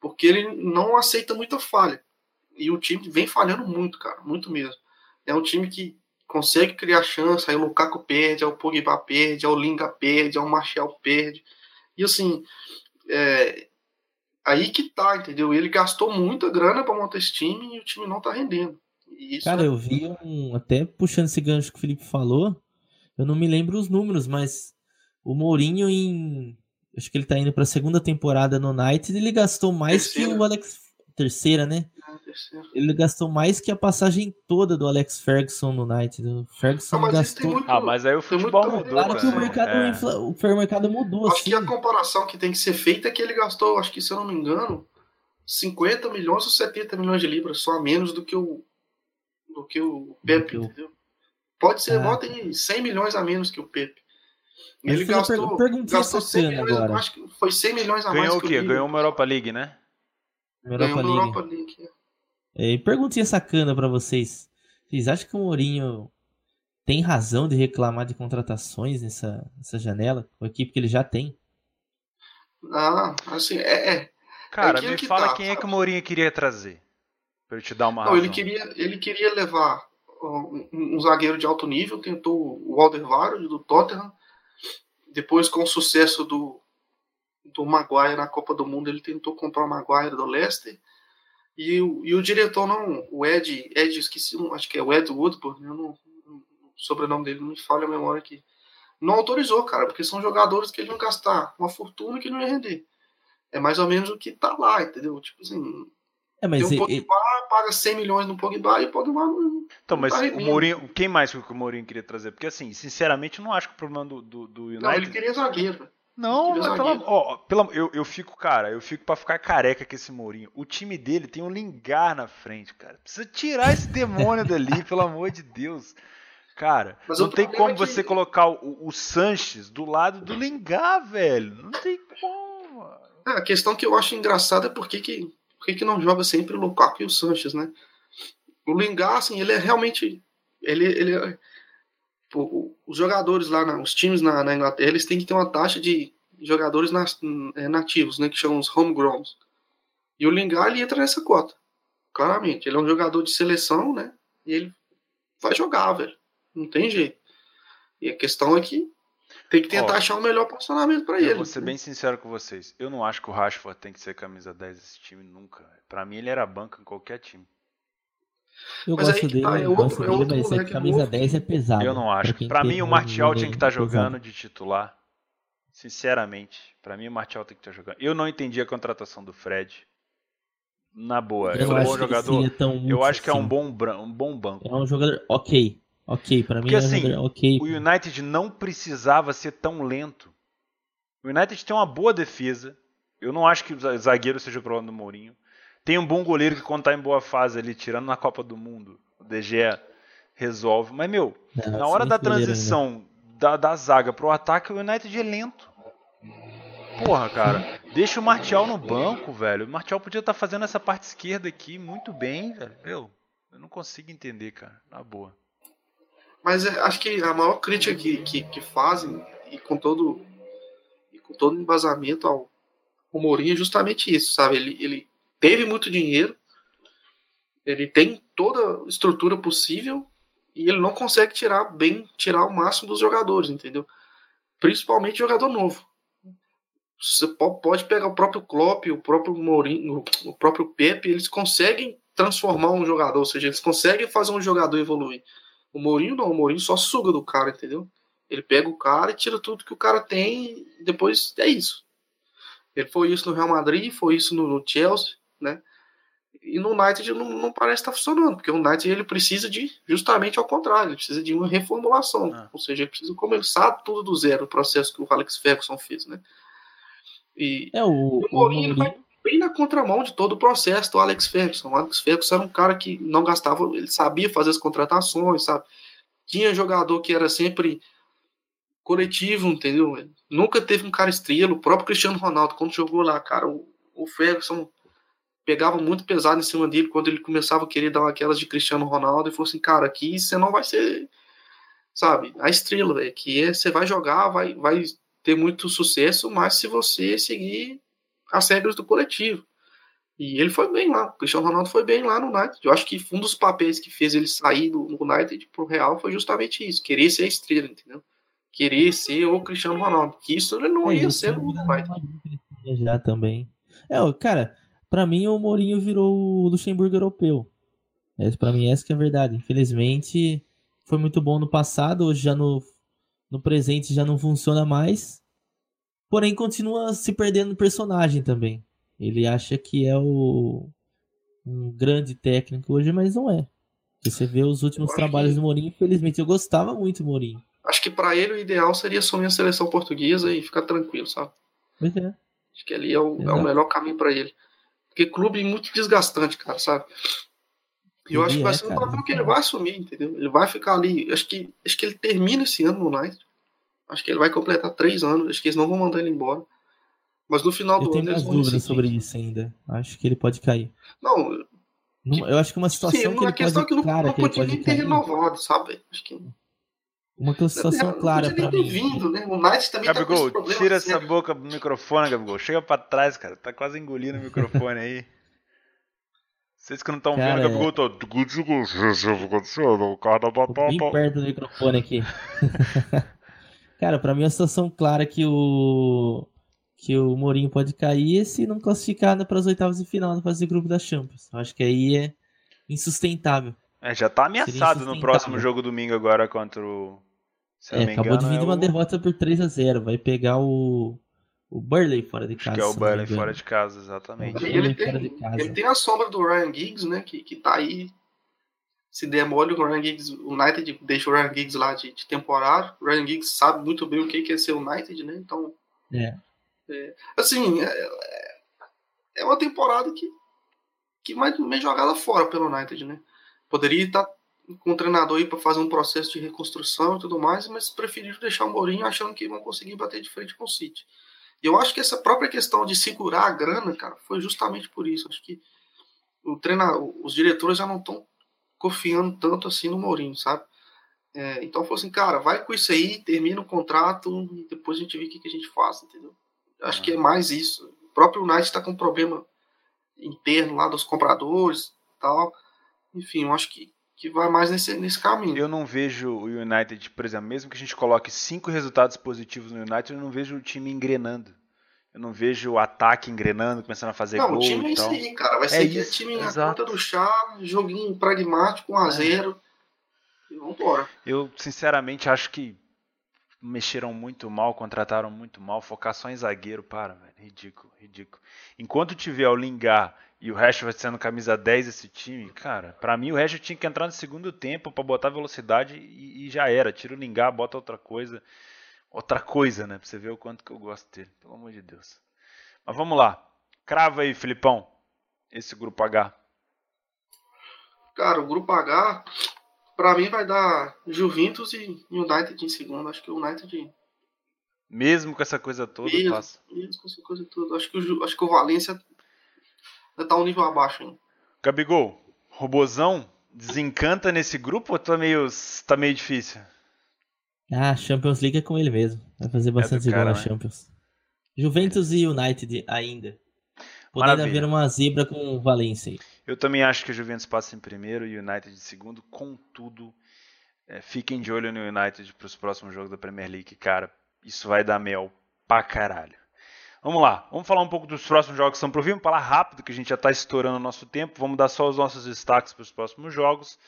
Porque ele não aceita muita falha. E o time vem falhando muito, cara, muito mesmo. É um time que consegue criar chance, aí o Lukaku perde, aí o Pogba perde, aí o Linga perde, aí o Martial perde. E assim, é, aí que tá, entendeu? Ele gastou muita grana para montar esse time e o time não tá rendendo. Isso Cara, é- eu vi um. Até puxando esse gancho que o Felipe falou, eu não me lembro os números, mas o Mourinho em. Acho que ele tá indo pra segunda temporada no United, ele gastou mais Terceira. que o Alex. Terceira, né? é terceiro. Ele gastou mais que a passagem toda do Alex Ferguson no United. O Ferguson Ah, gastou. muito. Ah, mas aí o futebol muito- mudou, Claro que o mercado, É. infla- o mercado mudou, Acho assim. que a comparação que tem que ser feita é que ele gastou, acho que se eu não me engano, 50 milhões ou 70 milhões de libras, só a menos do que o do que o Pepe, eu... entendeu? Pode ser, ah. em 100 milhões a menos que o Pepe. Ele gastou, per gastou 100 milhões, agora. acho que foi 100 milhões a Ganhou mais o quê? Ganhou uma Europa League, né? Europa Ganhou uma Europa League. É. E perguntinha sacana para vocês. Vocês acham que o Mourinho tem razão de reclamar de contratações nessa, nessa janela? Com a equipe que ele já tem? Ah, assim, é. é. Cara, é me fala tá, quem sabe? é que o Mourinho queria trazer. Pra eu te dar uma Não, razão. ele queria, ele queria levar um, um, zagueiro de alto nível, tentou o Alderweireld do Tottenham. Depois, com o sucesso do, do Maguire na Copa do Mundo, ele tentou comprar o Maguire do Leicester. E o, e o diretor não, o Ed, Ed, esqueci, acho que é o Ed Woodburn, eu não, o sobrenome dele não me falha a memória aqui. Não autorizou, cara, porque são jogadores que ele iam gastar uma fortuna que não ia render. É mais ou menos o que tá lá, entendeu? Tipo assim, é, mas tem um Pogba, paga 100 milhões no Pogba e o Pogba não. Então, mas tá o Mourinho, quem mais que o Mourinho queria trazer? Porque, assim, sinceramente, eu não acho que o problema do, do, do United. Não, ele queria zagueiro. Não, mas pela, ó, pela, eu, eu fico, cara, eu fico pra ficar careca com esse Mourinho. O time dele tem um Lingar na frente, cara. Precisa tirar esse demônio dali, pelo amor de Deus. Cara, mas não tem como é que... você colocar o, o Sanches do lado do Lingar, velho. Não tem como. É, a questão que eu acho engraçada é porque que por que, que não joga sempre o Lukaku e o Sanches, né? O Lingard, assim, ele é realmente. Ele, ele os jogadores lá, na, os times na, na, Inglaterra, eles têm que ter uma taxa de jogadores é, nativos, né? Que chamam os homegrowns. E o Lingard, ele entra nessa cota. Claramente. Ele é um jogador de seleção, né? E ele vai jogar, velho. Não tem jeito. E a questão é que tem que tentar Ó, achar um melhor posicionamento para ele. Vou ser bem sincero com vocês. Eu não acho que o Rashford tem que ser camisa 10 desse time nunca. Para mim, ele era banca em qualquer time. Eu mas gosto dele, tá, é outro, gosto é dele, mas a camisa novo. 10 é pesada. Eu não acho. Para mim, o Martial tinha que estar tá jogando de titular. Sinceramente, para mim o Martial tem que estar tá jogando. Eu não entendi a contratação do Fred. Na boa, eu é um bom jogador. Eu acho que é um bom, um bom banco. É um jogador ok. Ok, para mim é assim, ok. O United não precisava ser tão lento. O United tem uma boa defesa. Eu não acho que o zagueiro seja o problema do Mourinho. Tem um bom goleiro que quando tá em boa fase ali, tirando na Copa do Mundo, o DG resolve. Mas, meu, não, na hora da transição da, da zaga pro ataque, o United é lento. Porra, cara, deixa o Martial no banco, velho. O Martial podia estar tá fazendo essa parte esquerda aqui muito bem, velho. Eu, eu não consigo entender, cara, na boa. Mas é, acho que a maior crítica que, que, que fazem, e com todo e com todo embasamento ao, ao Mourinho, é justamente isso, sabe? Ele, ele teve muito dinheiro, ele tem toda a estrutura possível e ele não consegue tirar bem, tirar o máximo dos jogadores, entendeu? Principalmente jogador novo. Você pode pegar o próprio Klopp, o próprio Mourinho, o próprio Pepe, eles conseguem transformar um jogador, ou seja, eles conseguem fazer um jogador evoluir. O Mourinho não, o Mourinho só suga do cara, entendeu? Ele pega o cara e tira tudo que o cara tem e depois é isso. Ele foi isso no Real Madrid, foi isso no, Chelsea, né? E no United não, não parece estar tá funcionando, porque o United ele precisa de justamente ao contrário, ele precisa de uma reformulação, ah. ou seja, ele precisa começar tudo do zero, o processo que o Alex Ferguson fez, né? E é o, o Mourinho, vai bem na contramão de todo o processo do Alex Ferguson. O Alex Ferguson era um cara que não gastava, ele sabia fazer as contratações, sabe? Tinha jogador que era sempre coletivo, entendeu? Nunca teve um cara estrela. O próprio Cristiano Ronaldo, quando jogou lá, cara, o, o Ferguson pegava muito pesado em cima dele quando ele começava a querer dar aquelas de Cristiano Ronaldo e falou assim, cara, aqui você não vai ser, sabe, a estrela, véio, que é, você vai jogar, vai, vai ter muito sucesso, mas se você seguir as regras do coletivo. E ele foi bem lá. O Cristiano Ronaldo foi bem lá no United. Eu acho que um dos papéis que fez ele sair do United pro Real foi justamente isso. Querer ser a estrela, entendeu? Querer ser o Cristiano Ronaldo. Que isso ele não é, ia ser no United. Já também. É, cara, para mim o Mourinho virou o Luxemburgo europeu. É, para mim essa que é a verdade. Infelizmente foi muito bom no passado, hoje já no, no presente já não funciona mais. Porém, continua se perdendo no personagem também. Ele acha que é o um grande técnico hoje, mas não é. Você vê os últimos trabalhos que... do Mourinho, infelizmente, eu gostava muito do Mourinho. Acho que para ele o ideal seria assumir a seleção portuguesa e ficar tranquilo, sabe? Pois é. Acho que ali é o, é o melhor caminho para ele. Porque clube é muito desgastante, cara, sabe? E eu acho que vai é, ser um papel que ele vai assumir, entendeu? Ele vai ficar ali. Acho que, acho que ele termina esse ano no United. Acho que ele vai completar três anos. Acho que eles não vão mandar ele embora. Mas no final eu do ano. Eu tenho mais dúvidas sobre isso ainda. Acho que ele pode cair. Não. Eu acho que uma situação Sim, uma que ele pode, que não, clara, não podia nem ter renovado, sabe? Acho que uma situação clara para mim. Vindo, né? O Knight também Gabigol, tá tira essa boca do microfone, Gabigol. Chega para trás, cara. Tá quase engolindo o microfone aí. Vocês que não estão vendo, Gabigol tá. O cara tá bem perto do microfone aqui. cara, para mim é uma situação clara que o que o Mourinho pode cair se não classificar para as oitavas de final na fase de grupo da Champions. Acho que aí é insustentável. É, já tá ameaçado no próximo jogo domingo agora contra o é, acabou engano, de vir de é uma o... derrota por 3 a 0 Vai pegar o, o Burley fora de casa. Acho que é o Burley fora de casa, exatamente. Ele tem, ele tem a sombra do Ryan Giggs, né? Que, que tá aí. Se der mole, o Ryan Giggs, o United deixa o Ryan Giggs lá de, de temporada. O Ryan Giggs sabe muito bem o que é ser o United, né? Então. É. é assim, é, é uma temporada que, que vai meio jogada fora pelo United, né? Poderia estar tá com o treinador aí para fazer um processo de reconstrução e tudo mais, mas preferiram deixar o Mourinho achando que vão conseguir bater de frente com o City. E eu acho que essa própria questão de segurar a grana, cara, foi justamente por isso. Acho que o treinador, os diretores já não estão confiando tanto assim no Mourinho, sabe? É, então falou assim, cara, vai com isso aí, termina o contrato e depois a gente vê o que, que a gente faz, entendeu? Acho que é mais isso. O próprio United está com um problema interno lá dos compradores tal. Enfim, eu acho que que vai mais nesse, nesse caminho. Eu não vejo o United, por exemplo, mesmo que a gente coloque cinco resultados positivos no United, eu não vejo o time engrenando. Eu não vejo o ataque engrenando, começando a fazer não, gol. Não, o time é isso aí, cara. Vai é ser isso, time na conta do chá, joguinho pragmático, 1x0. É. E vambora. Eu, sinceramente, acho que mexeram muito mal, contrataram muito mal. Focar só em zagueiro, para, velho. Ridículo, ridículo. Enquanto tiver o Lingard e o Rashford sendo camisa 10 desse time, cara, para mim o Rashford tinha que entrar no segundo tempo para botar velocidade e, e, já era. Tira o Lingard, bota outra coisa. Outra coisa, né? Pra você ver o quanto que eu gosto dele. Pelo amor de Deus. Mas vamos lá. Crava aí, Filipão. Esse grupo H. Cara, o grupo H, pra mim vai dar Juventus e United em segundo. Acho que o United. Mesmo com essa coisa toda, mesmo, passa. Mesmo com essa coisa toda. Acho que o, acho que o Valência tá um nível abaixo ainda. Gabigol, Robozão desencanta nesse grupo ou tá meio, tá meio difícil? Ah, Champions League é com ele mesmo. Vai fazer bastante é gol na né? Champions. Juventus e United ainda. Maravilha. haver uma zebra com o Valencia. Eu também acho que o Juventus passa em primeiro e o United em segundo. Contudo, é, fiquem de olho no United para os próximos jogos da Premier League, cara. Isso vai dar mel pra caralho. Vamos lá, vamos falar um pouco dos próximos jogos que estão por. Vamos falar rápido, que a gente já está estourando o nosso tempo. Vamos dar só os nossos destaques para os próximos jogos.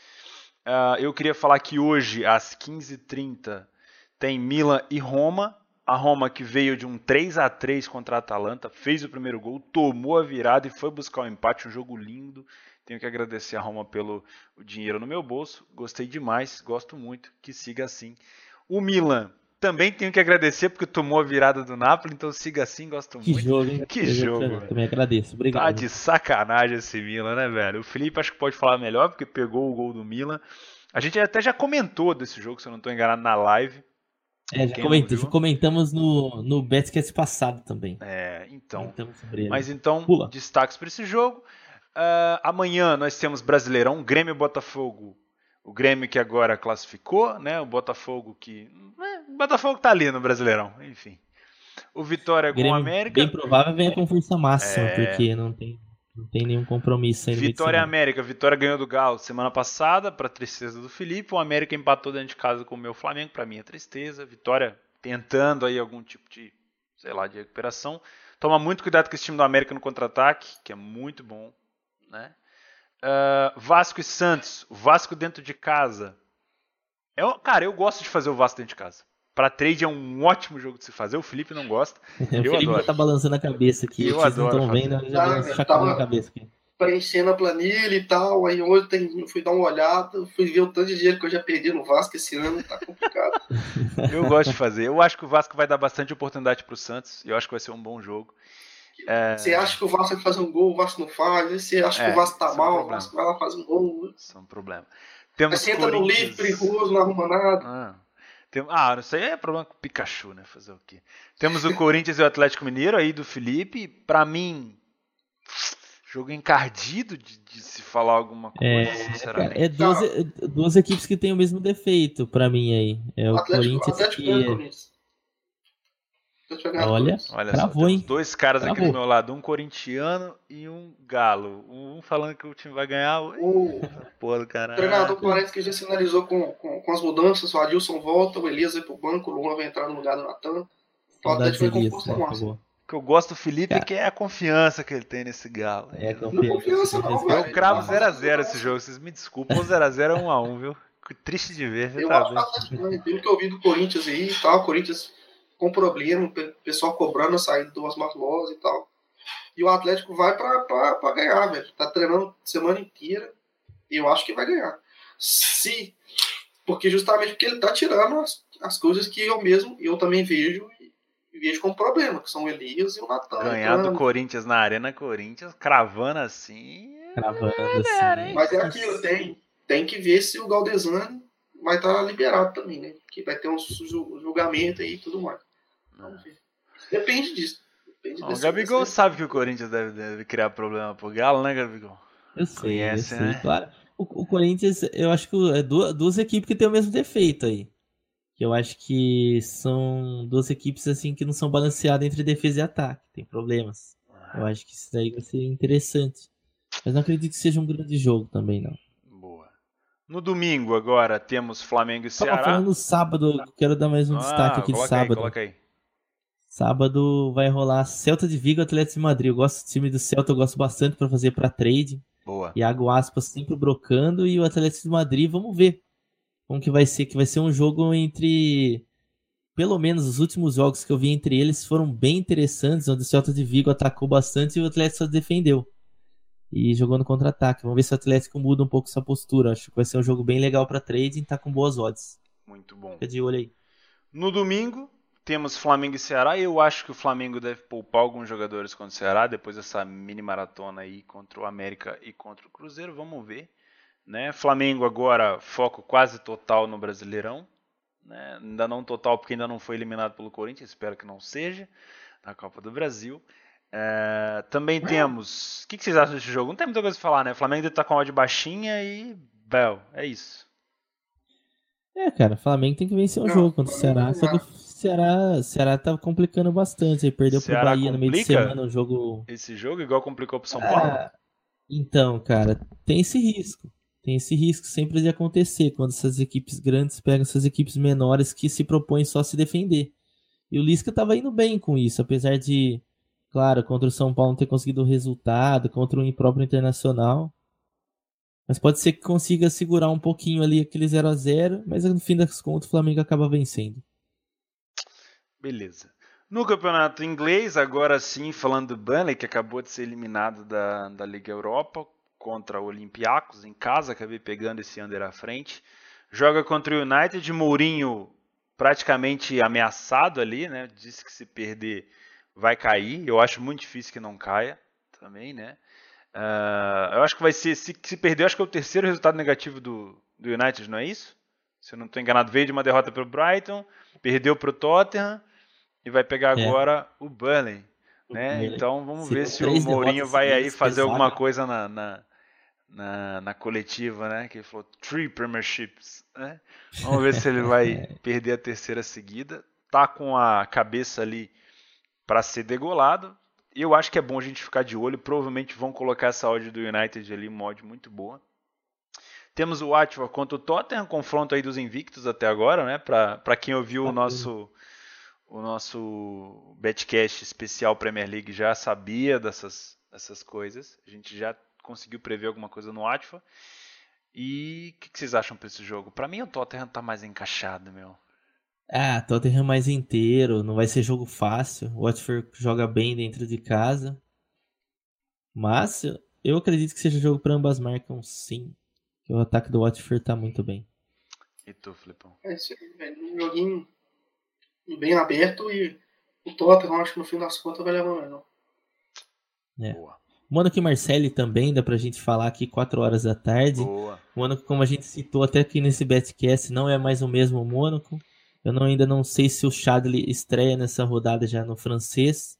Uh, eu queria falar que hoje, às 15h30, tem Milan e Roma. A Roma que veio de um 3 a 3 contra a Atalanta, fez o primeiro gol, tomou a virada e foi buscar o um empate. Um jogo lindo. Tenho que agradecer a Roma pelo dinheiro no meu bolso. Gostei demais, gosto muito. Que siga assim. O Milan também tenho que agradecer porque tomou a virada do Napoli, então siga assim, gosto que muito. Jogo, hein? Que eu jogo. Também agradeço, obrigado. Tá de sacanagem esse Milan, né, velho? O Felipe acho que pode falar melhor porque pegou o gol do Milan. A gente até já comentou desse jogo, se eu não estou enganado, na live. É, já, comenta, já comentamos no, no Betcast passado também. É, então. Mas então, Pula. destaques para esse jogo. Uh, amanhã nós temos Brasileirão, Grêmio Botafogo o Grêmio que agora classificou, né? O Botafogo que. É, o Botafogo tá ali no Brasileirão, enfim. O Vitória com o América. Bem provável venha com força máxima, é... porque não tem, não tem nenhum compromisso ainda. Vitória América. Vitória ganhou do Galo semana passada, para tristeza do Felipe. O América empatou dentro de casa com o meu Flamengo, para minha tristeza. Vitória tentando aí algum tipo de, sei lá, de recuperação. Toma muito cuidado com esse time do América no contra-ataque, que é muito bom, né? Uh, Vasco e Santos, o Vasco dentro de casa. É, cara, eu gosto de fazer o Vasco dentro de casa. Para trade é um ótimo jogo de se fazer. O Felipe não gosta. o eu Felipe adoro. tá balançando a cabeça aqui. Eu Vocês adoro. não estão vendo, já ah, chacoalhando a cabeça aqui. Preenchendo a planilha e tal. Aí hoje tem, fui dar uma olhada, fui ver o tanto de dinheiro que eu já perdi no Vasco esse ano. Tá complicado. eu gosto de fazer. Eu acho que o Vasco vai dar bastante oportunidade pro Santos. E eu acho que vai ser um bom jogo. É... Você acha que o Vasco vai fazer um gol, o Vasco não faz. Você acha é, que o Vasco tá mal, é um o Vasco vai lá fazer um gol. Isso é um problema. Temos Aí você entra no livro perigoso, não arruma nada. Ah. Tem... Ah, isso aí é problema com o Pikachu, né? Fazer o quê? Temos o Corinthians e o Atlético Mineiro aí do Felipe. Pra mim, jogo encardido de, de se falar alguma coisa, é, sinceramente. É duas, duas equipes que têm o mesmo defeito pra mim aí. É o Atlético, Corinthians Atlético que... Olha, Olha travou, só, hein? dois caras travou. aqui do meu lado, um corintiano e um galo. Um falando que o time vai ganhar. O, Porra do caralho. O treinador parece que já sinalizou com, com, com, as mudanças. O Adilson volta, o Elias vai pro banco, o Luan vai entrar no lugar do Natan. O Atlético vai compor O que eu gosto do Felipe é que é a confiança que ele tem nesse galo. É confiança. Não, não, eu cravo 0x0 esse jogo, vocês me desculpam. O 0x0 é 1x1, viu? Triste de ver. Eu tá acho que pelo que eu vi do Corinthians aí e tal, o Corinthians com problema, o pessoal cobrando a saída do Osmar Loz e tal. E o Atlético vai para ganhar, velho. Tá treinando semana inteira e eu acho que vai ganhar. Se. Porque justamente porque ele tá tirando as, as coisas que eu mesmo, eu também vejo e vejo como problema, que são o Elias e o Natan. Ganhar do Corinthians na Arena Corinthians, cravando assim. Cravando assim. Mas é aquilo, tem, tem que ver se o Galdesani vai estar tá liberado também, né? Que vai ter um julgamento aí e tudo mais. Vamos ver. Depende disso. Depende o Gabigol sabe que o Corinthians deve, deve, criar problema pro Galo, né, Gabigol? Eu sei, Conhece, eu sei, né? claro. O, o, Corinthians, eu acho que é duas, duas equipes que tem o mesmo defeito aí. Que eu acho que são duas equipes assim que não são balanceadas entre defesa e ataque. Tem problemas. Eu acho que isso daí vai ser interessante. Mas não acredito que seja um grande jogo também, não. Boa. No domingo, agora, temos Flamengo e Ceará. Tava falando no sábado, quero dar mais um ah, destaque aqui de sábado. Aí, coloca aí. Sábado vai rolar Celta de Vigo e Atlético de Madrid. Eu gosto do time do Celta, eu gosto bastante para fazer para trade. Boa. Iago Aspas sempre brocando e o Atlético de Madrid, vamos ver como que vai ser, que vai ser um jogo entre pelo menos os últimos jogos que eu vi entre eles foram bem interessantes, onde o Celta de Vigo atacou bastante e o Atlético só defendeu. E jogou no contra-ataque. Vamos ver se o Atlético muda um pouco essa postura. Acho que vai ser um jogo bem legal para trade e tá com boas odds. Muito bom. Fica de olho aí. No domingo, temos Flamengo e Ceará. Eu acho que o Flamengo deve poupar alguns jogadores contra o Ceará depois dessa mini maratona aí contra o América e contra o Cruzeiro. Vamos ver. Né? Flamengo agora foco quase total no Brasileirão. Né? Ainda não total porque ainda não foi eliminado pelo Corinthians. Espero que não seja na Copa do Brasil. É, também temos. O que, que, vocês acham desse jogo? Não tem muita coisa pra falar, né? O Flamengo está com a odd baixinha e. Bel, é isso. É, cara, o Flamengo tem que vencer o um jogo contra o Ceará. Só que Ceará, Ceará tá complicando bastante. Ele perdeu Ceará pro Bahia no meio de semana o jogo. Esse jogo igual complicou pro São ah, Paulo? Então, cara, tem esse risco. Tem esse risco sempre de acontecer quando essas equipes grandes pegam essas equipes menores que se propõem só a se defender. E o Lisca tava indo bem com isso, apesar de, claro, contra o São Paulo não ter conseguido o resultado, contra o próprio Internacional. Mas pode ser que consiga segurar um pouquinho ali aquele 0 a 0 mas no fim das contas o Flamengo acaba vencendo. Beleza. No campeonato inglês, agora sim, falando do Burnley, que acabou de ser eliminado da, da Liga Europa contra o Olympiacos em casa, acabei pegando esse under à frente. Joga contra o United, Mourinho praticamente ameaçado ali, né? Disse que se perder vai cair. Eu acho muito difícil que não caia também, né? Uh, eu acho que vai ser, se, se perder, acho que é o terceiro resultado negativo do, do United, não é isso? Se eu não estou enganado, veio de uma derrota para o Brighton, perdeu para o Tottenham e vai pegar é. agora o Burnley. Né? Então vamos ver se o Mourinho vai aí fazer alguma coisa na, na, na, na, coletiva, né? Que ele falou three premierships. Né? Vamos ver se ele vai é. perder a terceira seguida. Tá com a cabeça ali para ser degolado. Eu acho que é bom a gente ficar de olho. Provavelmente vão colocar essa odd do United ali, uma odd muito boa. Temos o Watford contra o Tottenham, confronto aí dos invictos até agora, né? Para quem ouviu o nosso o nosso Betcast especial Premier League já sabia dessas, dessas coisas. A gente já conseguiu prever alguma coisa no Watford. E o que, que, vocês acham para esse jogo? Para mim o Tottenham tá mais encaixado, meu. Ah, Tottenham mais inteiro, não vai ser jogo fácil. O Watford joga bem dentro de casa. Mas eu acredito que seja jogo para ambas marcas, sim. Que o ataque do Watford tá muito bem. E tu, Flipão? É, um joguinho bem aberto e o Tottenham acho que no fim das contas vai levar não. É. Boa. Mônaco e Marseille também, dá pra gente falar aqui 4 horas da tarde. Boa. Mônaco, como a gente citou até aqui nesse Betcast, não é mais o mesmo Mônaco. Eu não, ainda não sei se o Chadley estreia nessa rodada já no francês.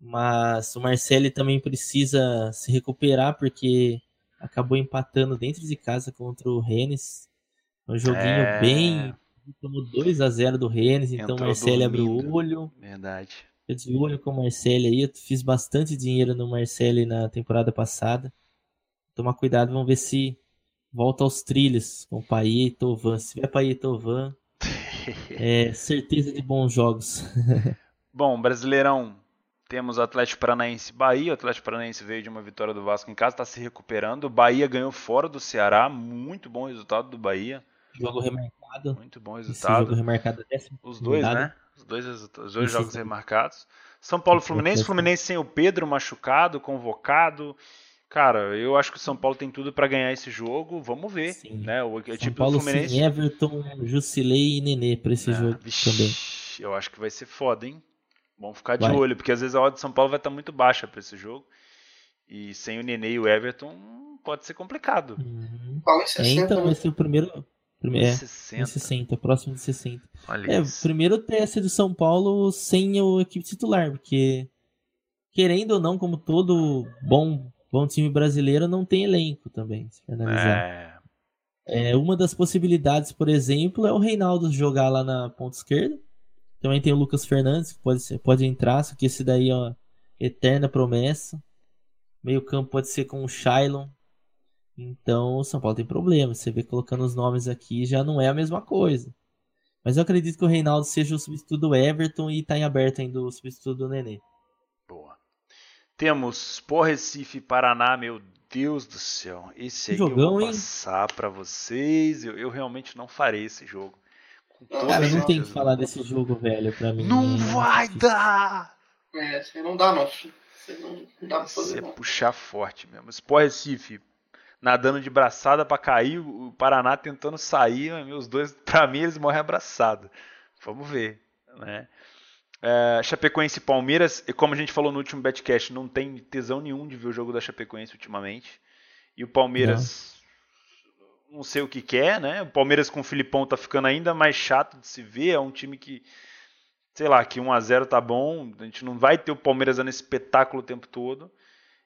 Mas o Marcelo também precisa se recuperar porque acabou empatando dentro de casa contra o Rennes. Um joguinho é... bem. Tomou 2 a 0 do Rennes, então o Marcelo abriu o olho. Verdade. Eu de olho com o Marcelo aí. Eu fiz bastante dinheiro no Marcelo na temporada passada. Tomar cuidado, vamos ver se volta aos trilhos com o Payet e Tovan. Se tiver Payet e Tovan, é certeza de bons jogos. Bom, Brasileirão temos o Atlético Paranaense Bahia. O Atlético Paranaense veio de uma vitória do Vasco em casa, está se recuperando. O Bahia ganhou fora do Ceará. Muito bom resultado do Bahia. Jogo remarcado. Muito bom resultado. Esse jogo remarcado é Os dois, né? Os dois, os dois jogos remarcados. São Paulo Fluminense. Fluminense sem o Pedro machucado, convocado. Cara, eu acho que o São Paulo tem tudo para ganhar esse jogo. Vamos ver, Sim. né? O São tipo Paulo Fluminense. Sem Everton, Jusilei e Nenê para esse ah, jogo vixe, também. Eu acho que vai ser foda, hein? Vamos ficar de vai. olho, porque às vezes a odd de São Paulo vai estar muito baixa para esse jogo. E sem o Nenê e o Everton pode ser complicado. Uhum. É, então vai ser o primeiro. Primeiro é, 60. 60, próximo de 60. Olha é, isso. primeiro teste do São Paulo sem o equipe titular, porque querendo ou não, como todo bom, bom time brasileiro, não tem elenco também, se analisar. É. é. uma das possibilidades, por exemplo, é o Reinaldo jogar lá na ponta esquerda também tem o Lucas Fernandes, que pode, ser, pode entrar, só que esse daí é uma eterna promessa. Meio campo pode ser com o Shailon. Então o São Paulo tem problema. Você vê colocando os nomes aqui já não é a mesma coisa. Mas eu acredito que o Reinaldo seja o substituto do Everton e está em aberto ainda o substituto do Nenê. Boa. Temos Por Recife Paraná, meu Deus do céu. Esse aí Jogão, eu vou passar para vocês. Eu, eu realmente não farei esse jogo. Cara, não tem que falar desse jogo, velho, pra mim. Não vai dar! É, você não dá, não. Você não, não dá pra fazer, Você puxar forte mesmo. Sport Recife nadando de braçada para cair, o Paraná tentando sair, meus dois, pra mim, eles morrem abraçados. Vamos ver, né? É, Chapecoense e Palmeiras, e como a gente falou no último Betcast, não tem tesão nenhum de ver o jogo da Chapecoense ultimamente. E o Palmeiras não sei o que quer, é, né? O Palmeiras com o Filipão tá ficando ainda mais chato de se ver. É um time que, sei lá, que 1 a 0 tá bom. A gente não vai ter o Palmeiras dando espetáculo o tempo todo.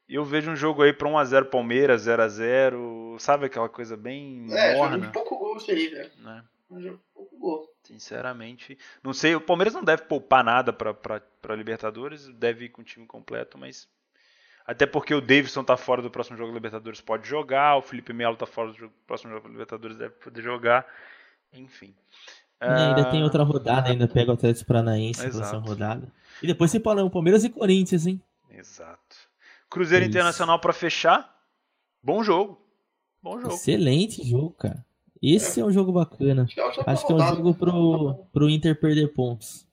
E eu vejo um jogo aí para 1 a 0 Palmeiras, 0 a 0 sabe aquela coisa bem É, morna. jogo de pouco gol isso aí, velho. Né? Um jogo de pouco gol. Sinceramente, não sei, o Palmeiras não deve poupar nada para Libertadores, deve ir com o time completo, mas até porque o Davidson tá fora do próximo jogo da Libertadores, pode jogar. O Felipe Melo tá fora do próximo jogo da Libertadores, deve poder jogar. Enfim. E ainda tem outra rodada, ainda pega o Atlético Paranaense na próxima rodada. E depois você fala o Palmeiras e Corinthians, hein? Exato. Cruzeiro é Internacional para fechar. Bom jogo. Bom jogo. Excelente jogo, cara. Esse é, é um jogo bacana. Acho que é um jogo pro, pro Inter perder pontos.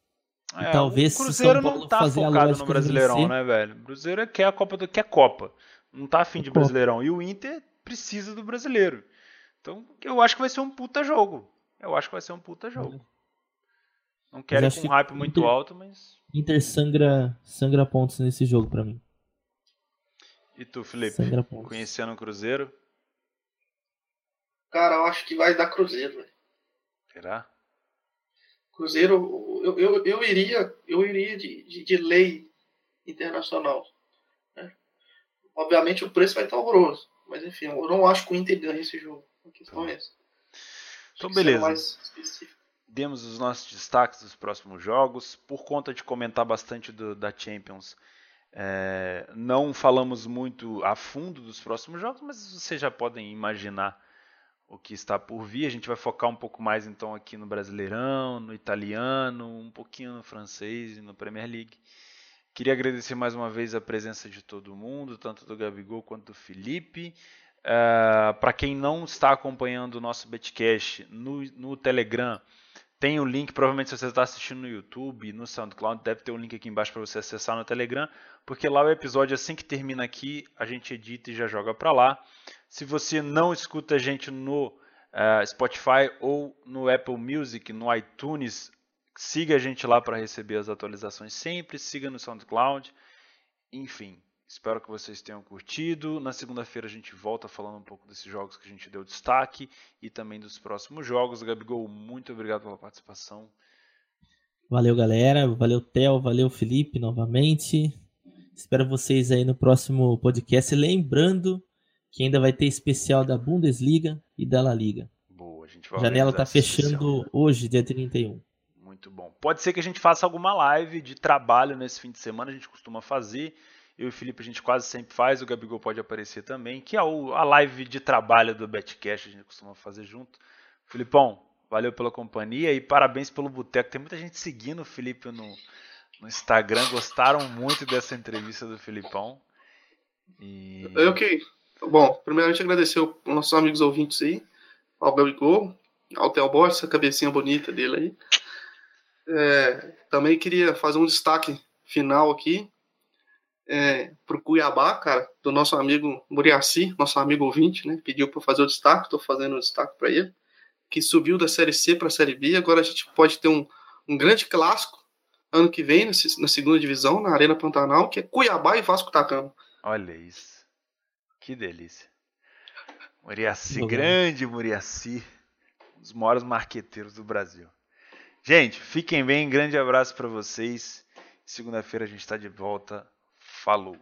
É, talvez o Cruzeiro não tá focado no Brasileirão, né, velho? O Cruzeiro quer a Copa do quer Copa. Não tá afim de Copa. Brasileirão. E o Inter precisa do brasileiro. Então, eu acho que vai ser um puta jogo. Eu acho que vai ser um puta jogo. Não quero ir com um hype muito Inter, alto, mas. Inter sangra, sangra pontos nesse jogo para mim. E tu, Felipe? Conhecendo o Cruzeiro? Cara, eu acho que vai dar Cruzeiro, velho. Será? Cruzeiro, eu, eu, eu iria, eu iria de, de, de lei internacional. Né? Obviamente o preço vai estar horroroso, mas enfim, eu não acho que o Inter ganhe esse jogo. A questão é essa. Então, beleza. Demos os nossos destaques dos próximos jogos. Por conta de comentar bastante do, da Champions, é, não falamos muito a fundo dos próximos jogos, mas vocês já podem imaginar o que está por vir. A gente vai focar um pouco mais então aqui no Brasileirão, no italiano, um pouquinho no francês e no Premier League. Queria agradecer mais uma vez a presença de todo mundo, tanto do Gabigol quanto do Felipe. Uh, Para quem não está acompanhando o nosso Betcash no, no Telegram, tem o link, provavelmente se você está assistindo no YouTube, no SoundCloud, deve ter um link aqui embaixo para você acessar no Telegram, porque lá o episódio, assim que termina aqui, a gente edita e já joga para lá. Se você não escuta a gente no uh, Spotify ou no Apple Music, no iTunes, siga a gente lá para receber as atualizações sempre, siga no SoundCloud, enfim. Espero que vocês tenham curtido. Na segunda-feira a gente volta falando um pouco desses jogos que a gente deu destaque e também dos próximos jogos. Gabigol, muito obrigado pela participação. Valeu, galera. Valeu, Theo. Valeu, Felipe, novamente. Espero vocês aí no próximo podcast. Lembrando que ainda vai ter especial da Bundesliga e da La Liga. Boa, a gente vai Janela tá fechando hoje, dia 31. Muito bom. Pode ser que a gente faça alguma live de trabalho nesse fim de semana, a gente costuma fazer. Eu e o Felipe a gente quase sempre faz, o Gabigol pode aparecer também, que é a live de trabalho do Betcast, a gente costuma fazer junto. Filipão, valeu pela companhia e parabéns pelo boteco. Tem muita gente seguindo o Felipe no, no Instagram, gostaram muito dessa entrevista do Filipão. E... Que. Bom, primeiramente agradecer aos nossos amigos ouvintes aí, ao Gabigol, ao Theo Borges, essa cabecinha bonita dele aí. É, também queria fazer um destaque final aqui é, pro Cuiabá, cara, do nosso amigo Muriaci, nosso amigo ouvinte, né? Pediu para fazer o destaque, estou fazendo o destaque para ele, que subiu da Série C para a Série B. Agora a gente pode ter um, um grande clássico ano que vem na, na segunda divisão, na Arena Pantanal, que é Cuiabá e Vasco Tacama. Olha isso. Que delícia. Muriaci, grande Muriaci. Um dos maiores marqueteiros do Brasil. Gente, fiquem bem. Grande abraço para vocês. Segunda-feira a gente está de volta. Falou!